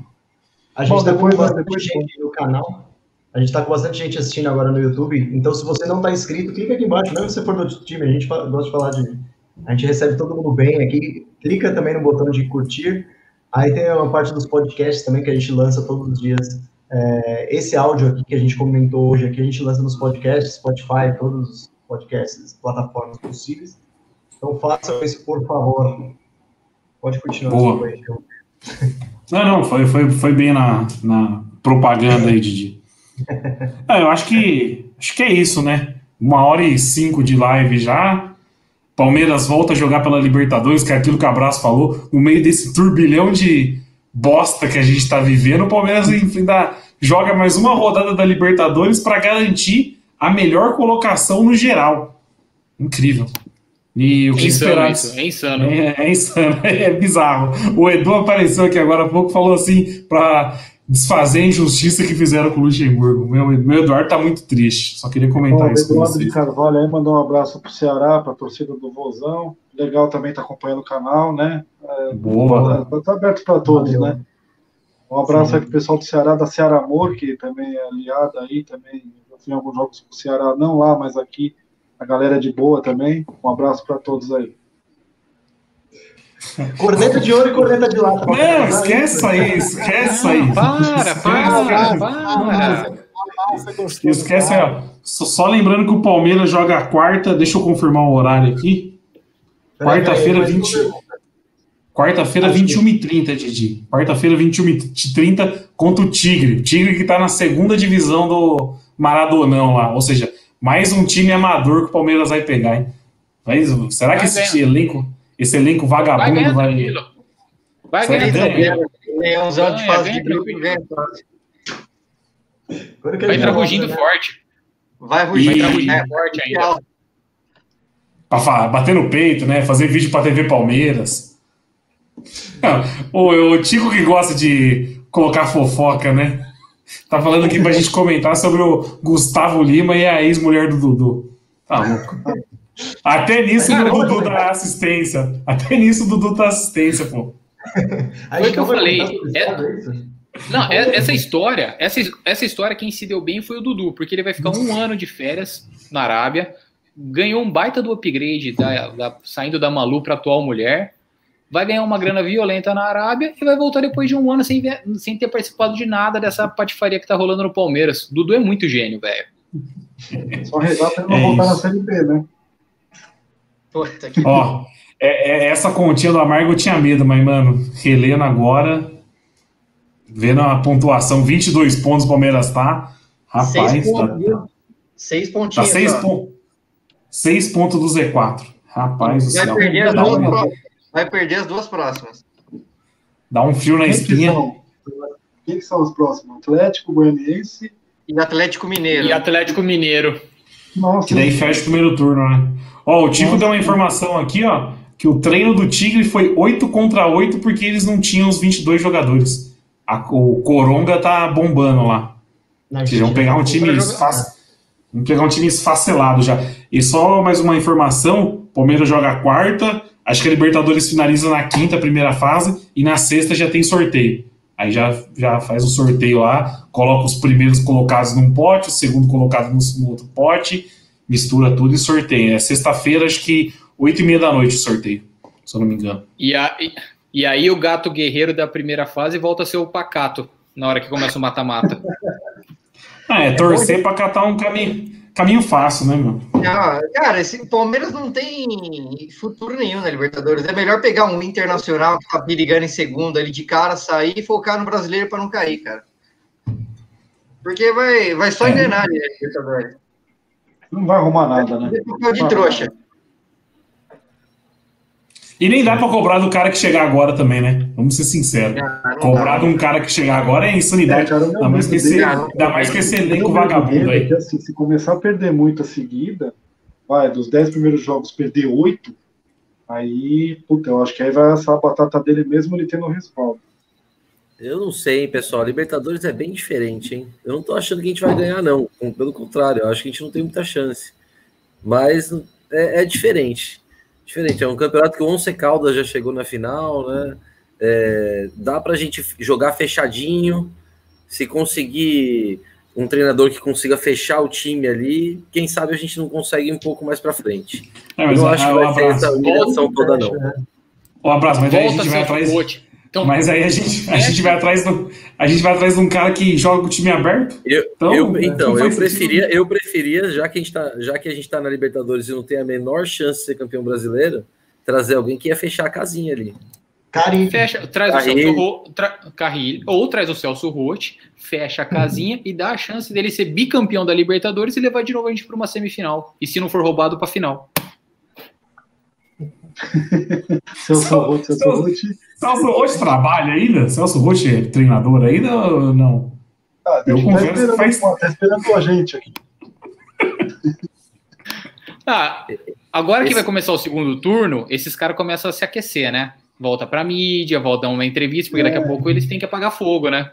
A gente está com bastante gente no canal. A gente está com bastante gente assistindo agora no YouTube. Então, se você não está inscrito, clica aqui embaixo. Mesmo se você for do time, a gente gosta de falar de. A gente recebe todo mundo bem aqui. Clica também no botão de curtir. Aí tem uma parte dos podcasts também que a gente lança todos os dias. É, esse áudio aqui que a gente comentou hoje aqui, a gente lança nos podcasts, Spotify, todos os podcasts, plataformas possíveis. Então façam isso, por favor. Pode continuar. Boa. Não, não, foi, foi, foi bem na, na propaganda aí, Didi. É, eu acho que acho que é isso, né? Uma hora e cinco de live já. Palmeiras volta a jogar pela Libertadores, que é aquilo que o Abraço falou, no meio desse turbilhão de bosta que a gente está vivendo, o Palmeiras ainda joga mais uma rodada da Libertadores para garantir a melhor colocação no geral. Incrível. E o que é insano esperar? isso, é insano. É, é insano, é bizarro. O Edu apareceu aqui agora há pouco falou assim para desfazer a injustiça que fizeram com o Luxemburgo. Meu, meu Eduardo tá muito triste. Só queria comentar Bom, isso com Eduardo de. Carvalho aí mandou um abraço pro Ceará, pra torcida do Vozão. Legal também tá acompanhando o canal, né? Boa. Tá, tá aberto para todos, né? Um abraço Sim. aí pro pessoal do Ceará, da Ceará Amor, que também é aliada aí, também. Eu fui em alguns jogos com o Ceará, não lá, mas aqui. A galera é de boa também. Um abraço para todos aí. Corneta de ouro e corneta de lata. Não, esquece isso aí, esquece isso aí. Para, para, para. Esquece, ó. Só, só lembrando que o Palmeiras joga a quarta, deixa eu confirmar o horário aqui. Quarta-feira, 20. Quarta-feira, 21h30, Didi. Quarta-feira, 21h30, contra o Tigre. O Tigre que tá na segunda divisão do Maradonão lá. Ou seja, mais um time amador que o Palmeiras vai pegar, hein? Mas, será que Vai esse ganhar. elenco, esse elenco Vai vagabundo ganhar vai. tranquilo. Vai Vai ganhar ganhar. tranquilo. Leãozão de fase de grupo que Vai entrar rugindo né? forte. Vai rugindo, Vai né? forte ainda. Pra bater no peito, né? Fazer vídeo pra TV Palmeiras. Não, o, o Tico que gosta de colocar fofoca, né? Tá falando aqui pra gente comentar sobre o Gustavo Lima e a ex-mulher do Dudu. Tá louco. Até nisso o Dudu dá assistência. Até nisso o Dudu dá assistência, pô. Foi o que eu falei. É-? Não, é- essa história, essa, essa história, quem se deu bem foi o Dudu, porque ele vai ficar um ano de férias na Arábia, ganhou um baita do upgrade da, da- saindo da Malu para atual mulher, vai ganhar uma grana violenta na Arábia e vai voltar depois de um ano sem, ver- sem ter participado de nada dessa patifaria que tá rolando no Palmeiras. Dudu é muito gênio, velho. Só rezar pra ele não É voltar na isso. Série B, né? Puta que Ó, é- é- essa continha do Amargo eu tinha medo, mas, mano, relendo agora, vendo a pontuação, 22 pontos o Palmeiras tá. Rapaz, Seis tá, pontos, viu? Seis Tá pontinhos. 6 ó. pontos. 6 pontos do Z4. Rapaz do Vai céu. perder, as Vai perder as duas próximas. dá um fio na espinha. Quem que são os próximos? Atlético, Goianiense. E Atlético Mineiro. E Atlético Mineiro. Nossa, Que daí fecha o primeiro turno, né? Ó, o Tico Nossa. deu uma informação aqui, ó. Que o treino do Tigre foi 8 contra 8 porque eles não tinham os 22 jogadores. A- o Coronga tá bombando lá. Vocês vão pegar um time Outra esfac... jogada. Vamos pegar um time esfacelado já. E só mais uma informação: Palmeiras joga a quarta, acho que a Libertadores finaliza na quinta, primeira fase, e na sexta já tem sorteio. Aí já, já faz o sorteio lá, coloca os primeiros colocados num pote, o segundo colocado no, no outro pote, mistura tudo e sorteia. É sexta-feira, acho que oito e meia da noite o sorteio, se eu não me engano. E, a- e- e aí o gato guerreiro da primeira fase volta a ser o pacato na hora que começa o mata-mata. Ah, é, torcer para catar um caminho, caminho fácil, né, meu? Ah, cara, esse Palmeiras não tem futuro nenhum na Libertadores. É melhor pegar um internacional que tá perigando em segundo ali de cara, sair e focar no brasileiro para não cair, cara. Porque vai, vai só É. enganar ali a Libertadores. não vai arrumar nada, né? Papel de trouxa. E nem dá para cobrar do cara que chegar agora também, né? Vamos ser sinceros. Ah, Cobrar de um cara que chegar agora é insanidade. É, o ainda, mais que esse, ainda mais que esse elenco O vagabundo aí. que, assim, se começar a perder muito a seguida, vai, dos 10 primeiros jogos perder 8, aí, puta, eu acho que aí vai assar a batata dele mesmo ele tendo respaldo. Eu não sei, hein, pessoal. Libertadores é bem diferente, hein? Eu não tô achando que a gente vai ganhar, não. Pelo contrário, eu acho que a gente não tem muita chance. Mas é, é diferente. Diferente. É um campeonato que o Once Caldas já chegou na final, né? É, dá pra gente jogar fechadinho. Se conseguir um treinador que consiga fechar o time ali, quem sabe a gente não consegue ir um pouco mais pra frente. É, Eu não a- acho que a- vai ser essa humilhação toda, não. o abraço, mas aí a Volta gente a vai atrás. Chicote. Então, Mas aí a gente, a, gente vai atrás do, a gente vai atrás de um cara que joga o time aberto. Eu, então, eu, então, eu preferia, eu preferia, já que a gente tá, já que a gente tá na Libertadores e não tem a menor chance de ser campeão brasileiro, trazer alguém que ia fechar a casinha ali. Carille. Fecha, traz o Celso tra, Carille, ou traz o Celso Rotti, fecha a casinha uhum. e dá a chance dele ser bicampeão da Libertadores e levar de novo a gente para uma semifinal. E se não for roubado, para final. Celso Rotti, Celso Rotti. Celso Rotti trabalha ainda? Celso Rotti é treinador ainda ou não? Ah, eu tá confesso que faz... Tá esperando a gente aqui. Ah, agora que vai começar o segundo turno, esses caras começam a se aquecer, né? volta para mídia, volta a uma entrevista, porque daqui a é. pouco eles têm que apagar fogo, né?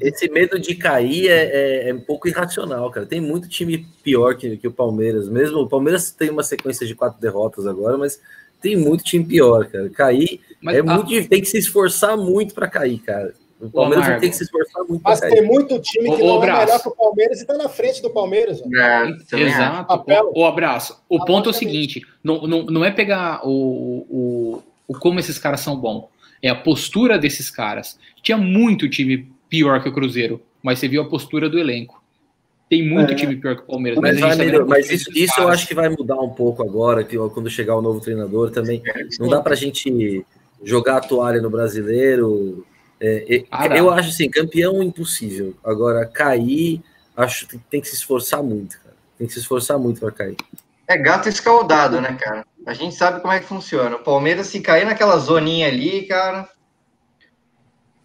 Esse medo de cair é, é, é, um pouco irracional, cara. Tem muito time pior que, que o Palmeiras. Mesmo o Palmeiras tem uma sequência de quatro derrotas agora, mas tem muito time pior, cara. Cair mas, é a... muito tem que se esforçar muito para cair, cara. O Palmeiras Ô, tem que se esforçar muito. Mas tem muito time que o, não é melhor que o Palmeiras e está na frente do Palmeiras. É, Exato. O, o, abraço. O ponto é o seguinte: não, não, não é pegar o, o, o como esses caras são bons. É a postura desses caras. Tinha muito time pior que o Cruzeiro, mas você viu a postura do elenco. Tem muito é. time pior que o Palmeiras. Mas, mas, tá mas isso, isso eu acho que vai mudar um pouco agora, que quando chegar o novo treinador também. Não dá pra gente jogar a toalha no brasileiro. É, ah, eu acho assim, campeão impossível. Agora, cair, acho que tem que se esforçar muito, cara. Tem que se esforçar muito para cair. É gato escaldado, né, cara? A gente sabe como é que funciona. O Palmeiras, se cair naquela zoninha ali, cara.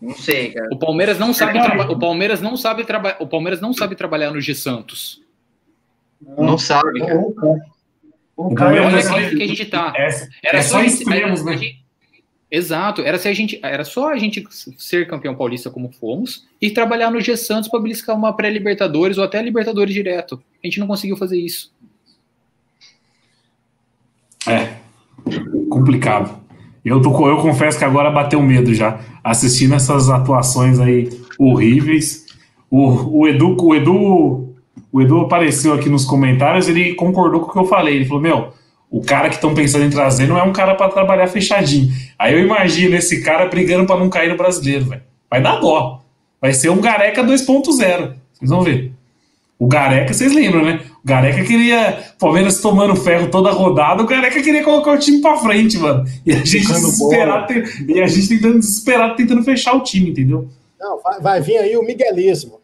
Não sei, cara. O Palmeiras não sabe, o Palmeiras não sabe trabalhar. O Palmeiras não sabe trabalhar no G Santos. Não, não sabe, cara. O cara, olha só que a gente tá. É, era é só, só extremos, né? Exato, era se a gente, era só a gente ser campeão paulista como fomos e trabalhar no G Santos para beliscar uma pré-Libertadores ou até Libertadores direto. A gente não conseguiu fazer isso. É, complicado. Eu, tô, eu confesso que agora bateu medo já, assistindo essas atuações aí horríveis. O, o, Edu, o, Edu, o Edu apareceu aqui nos comentários, ele concordou com o que eu falei. Ele falou: Meu, o cara que estão pensando em trazer não é um cara para trabalhar fechadinho. Aí eu imagino esse cara brigando para não cair no brasileiro, velho. Vai dar dó. Vai ser um Gareca 2.0. Vocês vão ver. O Gareca, vocês lembram, né? O Gareca queria, Palmeiras tomando ferro toda rodada, o Gareca queria colocar o time pra frente, mano. E a gente desesperado, e a gente tentando desesperado, tentando fechar o time, entendeu? Não, vai, vai vir aí o miguelismo.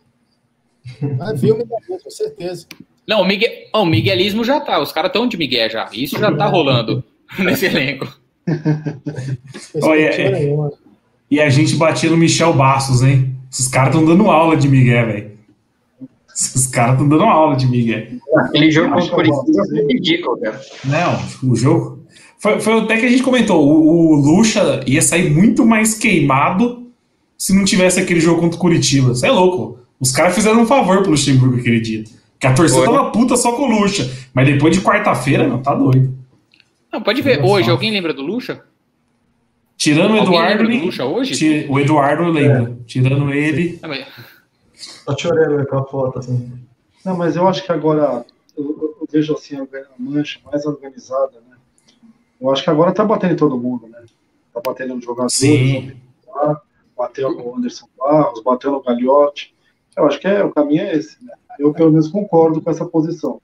Vai vir o miguelismo, com certeza. Não, o, Miguel, oh, o miguelismo já tá, os caras estão de Miguel já. Isso já tá rolando nesse elenco. Olha, é, e a gente batia no Michel Bastos, hein? Esses caras estão dando aula de Miguel, velho. Os caras estão dando aula de Miguel. Aquele jogo contra o Curitiba foi ridículo, cara. Não, o jogo. Foi, foi até que a gente comentou: o, o Lucha ia sair muito mais queimado se não tivesse aquele jogo contra o Curitiba. Você é louco. Os caras fizeram um favor pro Luxemburgo aquele dia. Que a torcida foi. tava puta só com o Lucha. Mas depois de quarta-feira, não, tá doido. Não, pode ver. Hoje, alguém lembra do Lucha? Tirando o Eduardo. Lembra do Lucha hoje? O Eduardo lembra. É. Tirando ele. Ah, mas... Tá chorando com a foto, assim. Não, mas eu acho que agora eu, eu, vejo assim a mancha mais organizada, né? Eu acho que agora tá batendo em todo mundo, né? Tá batendo no jogador, Sim. bateu no Anderson Barros, bateu no Gagliotti. Eu acho que é, o caminho é esse, né? Eu pelo menos concordo com essa posição.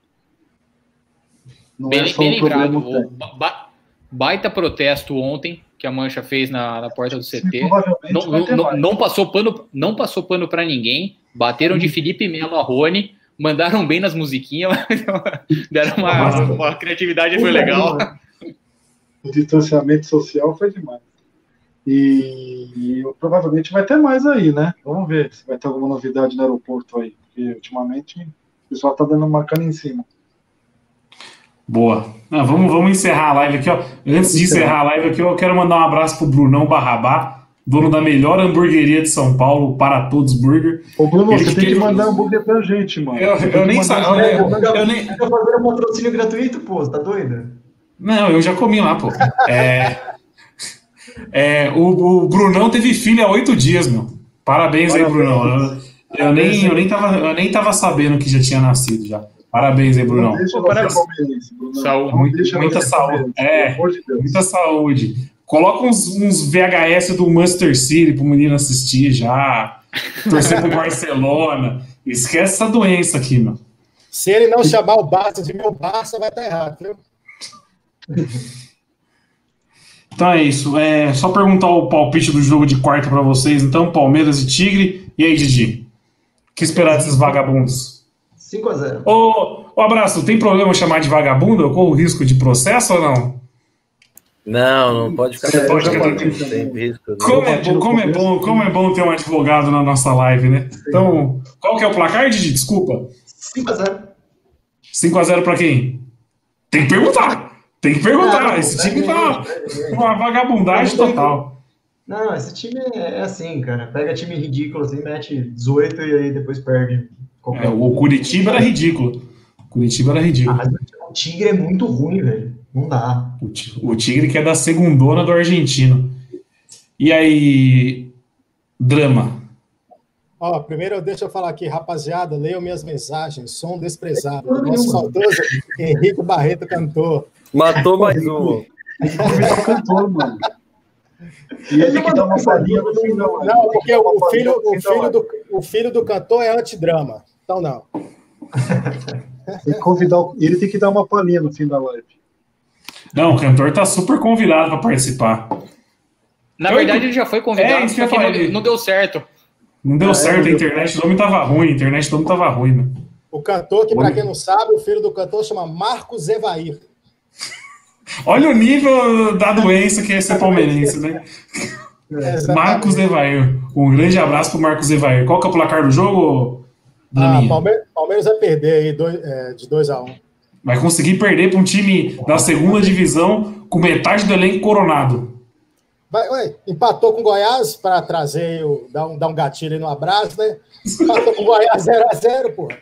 Não bem, é só bem um lembrado. Ba baita protesto ontem que a Mancha fez na, na porta do CT. Sim, não, não, não, passou pano, não passou pano para ninguém. Bateram de Felipe Melo a Rony, mandaram bem nas musiquinhas, deram uma, uma criatividade, foi legal. O distanciamento social foi demais. E, e, provavelmente vai ter mais aí, né? Vamos ver se vai ter alguma novidade no aeroporto aí. Porque ultimamente o pessoal tá dando uma cana em cima. Boa. Ah, vamos, vamos encerrar a live aqui, ó. Antes de encerrar a live aqui, eu quero mandar um abraço pro Brunão Barrabá, dono da melhor hamburgueria de São Paulo, Para Todos Burger. Ô, Bruno, ele, você tem que mandar hambúrguer pra gente, mano. Eu, eu nem sabia. Eu, eu, eu, nem. Tá fazendo um patrocínio gratuito, pô, tá doido? Não, eu já comi lá, pô. É, é, o, o Brunão teve filho há oito dias, meu. Parabéns, Parabéns aí, Brunão. Eu, eu, nem, eu, nem tava, eu nem tava sabendo que já tinha nascido já. Parabéns aí, Brunão. Pô, parabéns. Saúde, muita, muita saúde. É, de muita saúde. Coloca uns, uns VHS do Manchester City pro menino assistir já. Torcer pro Barcelona. Esquece essa doença aqui, meu. Se ele não chamar o Barça de meu Barça, vai estar errado, viu? Então é isso. É só perguntar o palpite do jogo de quarta para vocês. Então, Palmeiras e Tigre. E aí, Didi? O que esperar desses vagabundos? 5x0. Ô, ô, abraço, tem problema chamar de vagabundo? Eu corro risco de processo ou não? Não, não pode ficar. Você pode não ficar tem tranquilo. risco, não. Como é, bom, como, é bom, como é bom ter um advogado na nossa live, né? Então, qual que é o placar, Didi? Desculpa. 5x0. 5x0 pra quem? Tem que perguntar. Tem que perguntar. Esse time tá uma vagabundagem total. Não, esse time é assim, cara. Pega time ridículo assim, mete 18 e aí depois perde. É, o Curitiba era ridículo. O Curitiba era Ah, ridículo. mas o Tigre é muito ruim, velho. Não dá. O Ti- O Tigre que é da segundona do argentino. E aí, drama. Ó, primeiro deixa eu falar aqui, rapaziada, leiam minhas mensagens, som desprezado. Não, Nosso saudoso Henrique Barreto cantor. Matou mais um. Cantor, mano. E ele que dar uma palhinha no final. Não, porque o filho, o filho, do, o filho do cantor é antidrama. Então não. Tem que convidar o- Ele tem que dar uma palhinha no fim da live. Não, o cantor tá super convidado para participar. Na Eu- verdade, ele já foi É, convidado, eu só que não, não deu certo. Não deu Ah, certo, é, a internet do homem tava ruim, a internet do homem tava ruim, né? O cantor, que para quem não sabe, o filho do cantor chama Marcos Evair. Olha o nível da doença que é ser palmeirense, né? Exatamente. Marcos Evair. Um grande abraço pro Marcos Evair. Qual que é o placar do jogo, Ah, Draminha? Palmeiras, Palmeiras vai perder aí dois- é, de 2 a 1 um. Vai conseguir perder para um time da segunda divisão com metade do elenco coronado. Vai, ué, empatou com o Goiás para trazer, o, dar, um, dar um gatilho aí no abraço, né? Empatou com o Goiás 0x0, porra.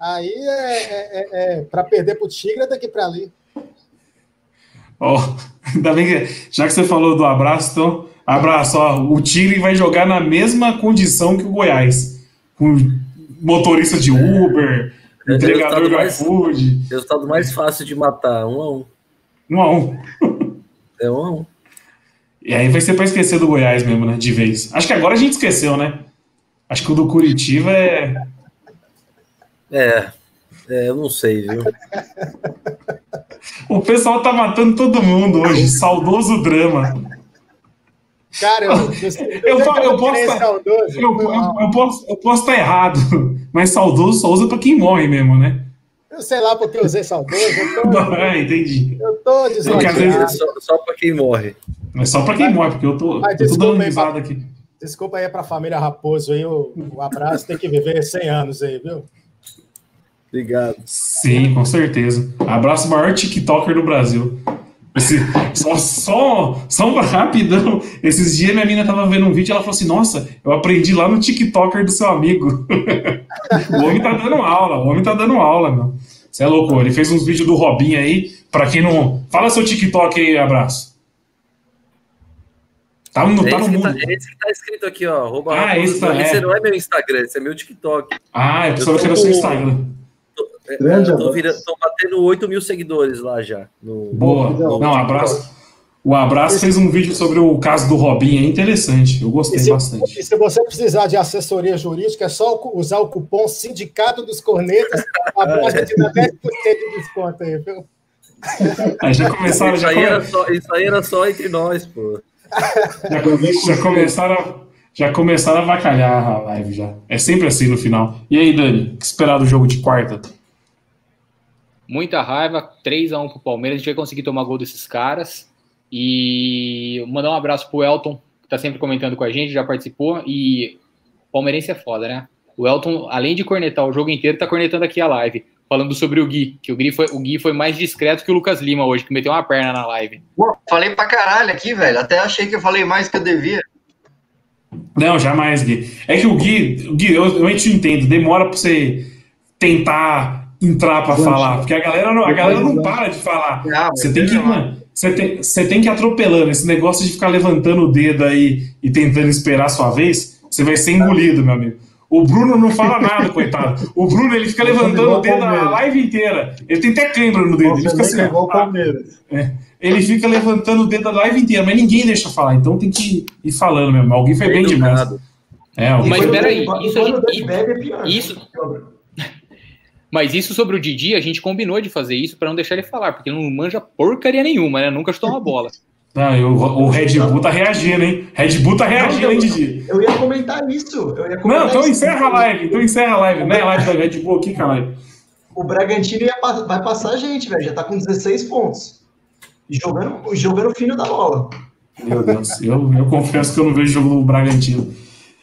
Aí é, é, é, para perder pro Tigre é daqui para ali. Ó, ainda bem que, já que você falou do abraço, então, abraço, ó, o Tigre vai jogar na mesma condição que o Goiás. Com motorista de Uber, É, entregador resultado do iFood, Resultado mais fácil de matar. Um a um. um a um. É um a um. E aí vai ser para esquecer do Goiás mesmo, né, de vez. Acho que agora a gente esqueceu, né? Acho que o do Curitiba é... É. É, eu não sei, viu? O pessoal tá matando todo mundo hoje, saudoso drama. Cara, eu, Eu falo- eu posso- Eu, eu estar errado, mas saudoso só usa pra quem morre mesmo, né? Eu sei lá porque eu usei saudoso. Eu tô, Ah, entendi. eu tô às É só, só pra quem morre. Mas só pra quem morre, porque eu tô, Mas eu tô desculpa dando aí, risada aqui. Desculpa aí pra família Raposo aí, o, o abraço tem que viver 100 anos aí, viu? Obrigado. Sim, com certeza. Abraço maior TikToker do Brasil. Esse- só, só, só um rapidão. Esses dias minha mina tava vendo um vídeo e ela falou assim: Nossa, eu aprendi lá no TikToker do seu amigo. o homem tá dando aula, o homem tá dando aula, meu. Você é louco, ele fez uns vídeos do Robin aí. Pra quem não. Fala seu TikTok aí, abraço. Tá no, É tá no esse, que tá, mundo. é esse que tá escrito aqui, ó. Arroba Ah, esse tá- Esse é. não é meu Instagram, esse é meu TikTok. Ah, eu Eu tô que era seu Instagram. É, Grande abraço. tô batendo 8 mil seguidores lá já. No, Boa. Legal. Não, abraço. O Abraço fez um vídeo sobre o caso do Robin, é interessante. Eu E gostei se, bastante. e se você precisar de assessoria jurídica, é só usar o cupom Sindicato dos Cornetas, a Brasa te dá 10% de desconto aí, viu? Aí já começaram, Isso já, aí, come- era só, isso aí era só entre nós, pô. já, já começaram, a- já começaram a avacalhar a live já. É sempre assim no final. E aí, Dani, o que esperar do jogo de quarta? Muita raiva, 3x1 pro Palmeiras. A gente vai conseguir tomar gol desses caras. E mandar um abraço pro Elton, que tá sempre comentando com a gente, já participou. E o palmeirense é foda, né? O Elton, além de cornetar o jogo inteiro, tá cornetando aqui a live. Falando sobre o Gui, que o Gui foi, o Gui foi mais discreto que o Lucas Lima hoje, que meteu uma perna na live. Pô, falei pra caralho aqui, velho. Até achei que eu falei mais que eu devia. Não, jamais, Gui. É que o Gui, o Gui eu, eu te entendo, demora pra você tentar entrar pra Gancho. falar, porque a galera não, a galera não para de falar. Ah, Você tem que, você tem, você tem que ir atropelando. Esse negócio de ficar levantando o dedo aí e tentando esperar a sua vez, você vai ser engolido, meu amigo. O Bruno não fala nada, coitado. O Bruno ele fica levantando o dedo a live inteira. Ele tem até câimbra no dedo. Ele fica assim. É. Ele fica levantando o dedo a live inteira, mas ninguém deixa falar. Então tem que ir falando mesmo. Alguém foi bem demais. É, alguém mas peraí, isso, é isso, mas isso sobre o Didi, a gente combinou de fazer isso para não deixar ele falar, porque ele não manja porcaria nenhuma, né? Nunca chutou uma bola. Não, eu, o Red Bull tá reagindo, hein? Red Bull tá reagindo, hein, Didi? Eu ia comentar isso. Eu ia comentar não, então encerra a live. Então encerra a live. Não é a live da Red Bull aqui, caralho. O Bragantino ia, vai passar a gente, velho. Já tá com 16 pontos. Jogando, jogando fino da bola. Meu Deus, eu, eu confesso que eu não vejo jogo do Bragantino.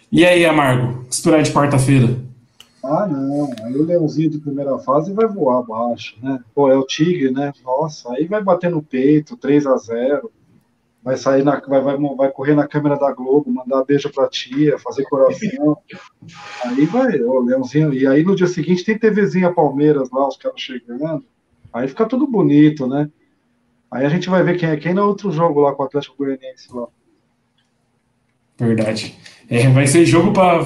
E aí, Amargo? O que esperar de quarta-feira? Ah, não. Aí o Leãozinho de primeira fase vai voar abaixo, né? Pô, é o Tigre, né? Nossa, aí vai bater no peito, 3 a 0 vai sair na, vai, vai, vai correr na câmera da Globo, mandar beijo pra tia, fazer coração. Aí vai, o Leãozinho. E aí no dia seguinte tem TVzinha Palmeiras lá, os caras chegando. Aí fica tudo bonito, né? Aí a gente vai ver quem é quem no outro jogo lá com o Atlético Goianiense lá. Verdade. É, vai ser jogo para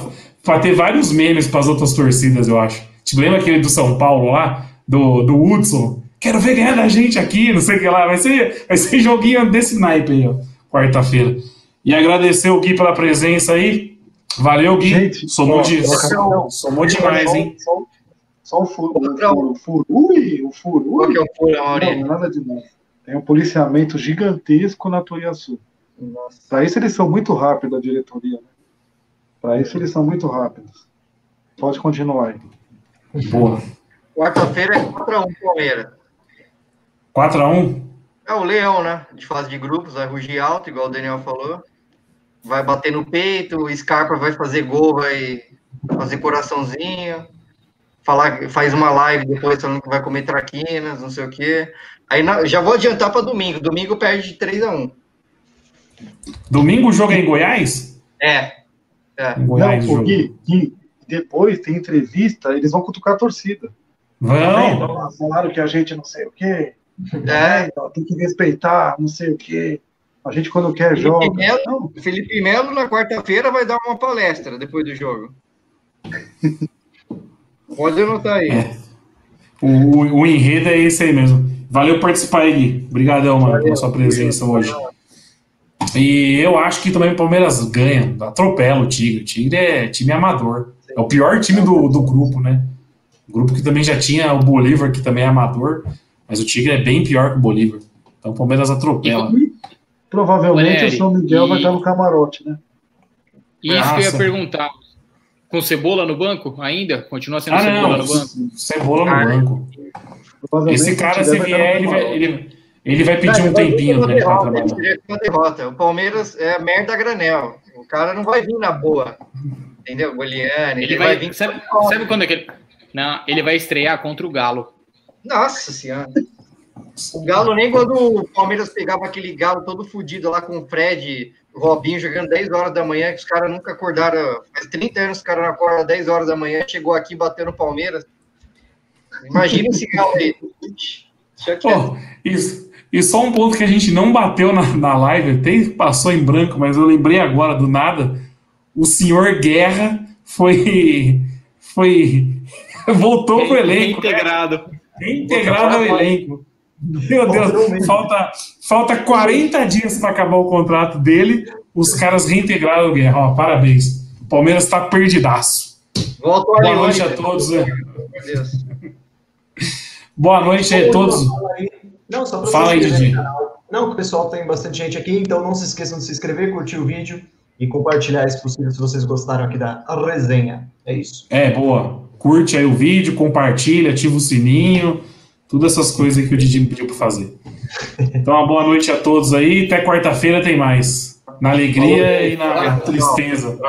ter vários memes para as outras torcidas, eu acho. Te lembra aquele do São Paulo lá, do, do Hudson? Quero ver ganhar da gente aqui, não sei o que lá. Vai ser, vai ser joguinho desse naipe aí, ó, quarta-feira. E agradecer o Gui pela presença aí. Valeu, Gui. Gente, somou, de, somou demais, hein? Só, só o furo, o furo, o furo. Ui, o. Qual que é o furo, Maurício? Não, nada demais. Tem um policiamento gigantesco na Tuiaçu. Para isso eles são muito rápidos, a diretoria. Né? Para isso eles são muito rápidos. Pode continuar aí. Boa. Quarta-feira é 4x1 Palmeiras. 4x1? É o Leão, né? De fase de grupos, vai rugir alto, igual o Daniel falou. Vai bater no peito, o Scarpa vai fazer gol, vai fazer coraçãozinho. Falar, faz uma live depois falando que vai comer traquinas, não sei o quê. Aí já vou adiantar para domingo. Domingo perde de 3 a 1 Domingo o jogo é em Goiás? É. é. Goiás, Não, Gui, Gui, depois tem entrevista, eles vão cutucar a torcida. Vão. Falaram que a gente não sei o quê. É. Então, tem que respeitar, não sei o quê. A gente, quando quer Felipe joga. Melo, Felipe Melo, na quarta-feira, vai dar uma palestra depois do jogo. Pode anotar aí. É. O, o, enredo é esse aí mesmo. Valeu participar aí, Gui. Obrigadão, mano, pela sua presença hoje. E eu acho que também o Palmeiras ganha, atropela o Tigre. O Tigre é time amador. É o pior time do, do grupo, né? O grupo que também já tinha o Bolívar, que também é amador, mas o Tigre é bem pior que o Bolívar. Então o Palmeiras atropela. E, provavelmente o São Miguel e... vai estar no camarote, né? Isso Nossa. que eu ia perguntar. Com cebola no banco ainda? Continua sendo ah, cebola não, no banco? Cebola no ah, banco. Esse cara, se vier, ele vai, ele, ele vai pedir não, um tempinho né, para trabalhar. derrota. O Palmeiras é merda granel. O cara não vai vir na boa. Entendeu? Goliane. Ele, ele vai, vai, vir. Sabe, sabe quando é que ele. Não, ele vai estrear contra o Galo. Nossa Senhora. O Galo, nem quando o Palmeiras pegava aquele Galo todo fodido lá com o Fred, o Robinho jogando 10 horas da manhã, que os caras nunca acordaram. Faz 30 anos que os caras não acordam 10 horas da manhã, chegou aqui batendo no Palmeiras. Imagina esse Galo aí. Oh, isso, e só um ponto que a gente não bateu na, na live, até passou em branco, mas eu lembrei agora do nada. O senhor Guerra foi. foi voltou pro elenco. Né? Reintegrado. Né? Reintegrado ao elenco. Meu Deus, falta, falta 40 dias para acabar o contrato dele. Os caras reintegraram o Guerra. Ó, parabéns. O Palmeiras está perdidaço. Boa noite a todos. Né? Boa noite a todos. Não, só Fala aí, Didi. Não, o pessoal tem bastante gente aqui, então não se esqueçam de se inscrever, curtir o vídeo e compartilhar, se possível, se vocês gostaram aqui da resenha. É isso. É, boa. Curte aí o vídeo, compartilha, ativa o sininho, todas essas coisas que o Didi me pediu para fazer. Então, uma boa noite a todos aí. Até quarta-feira tem mais. Na alegria e na tristeza.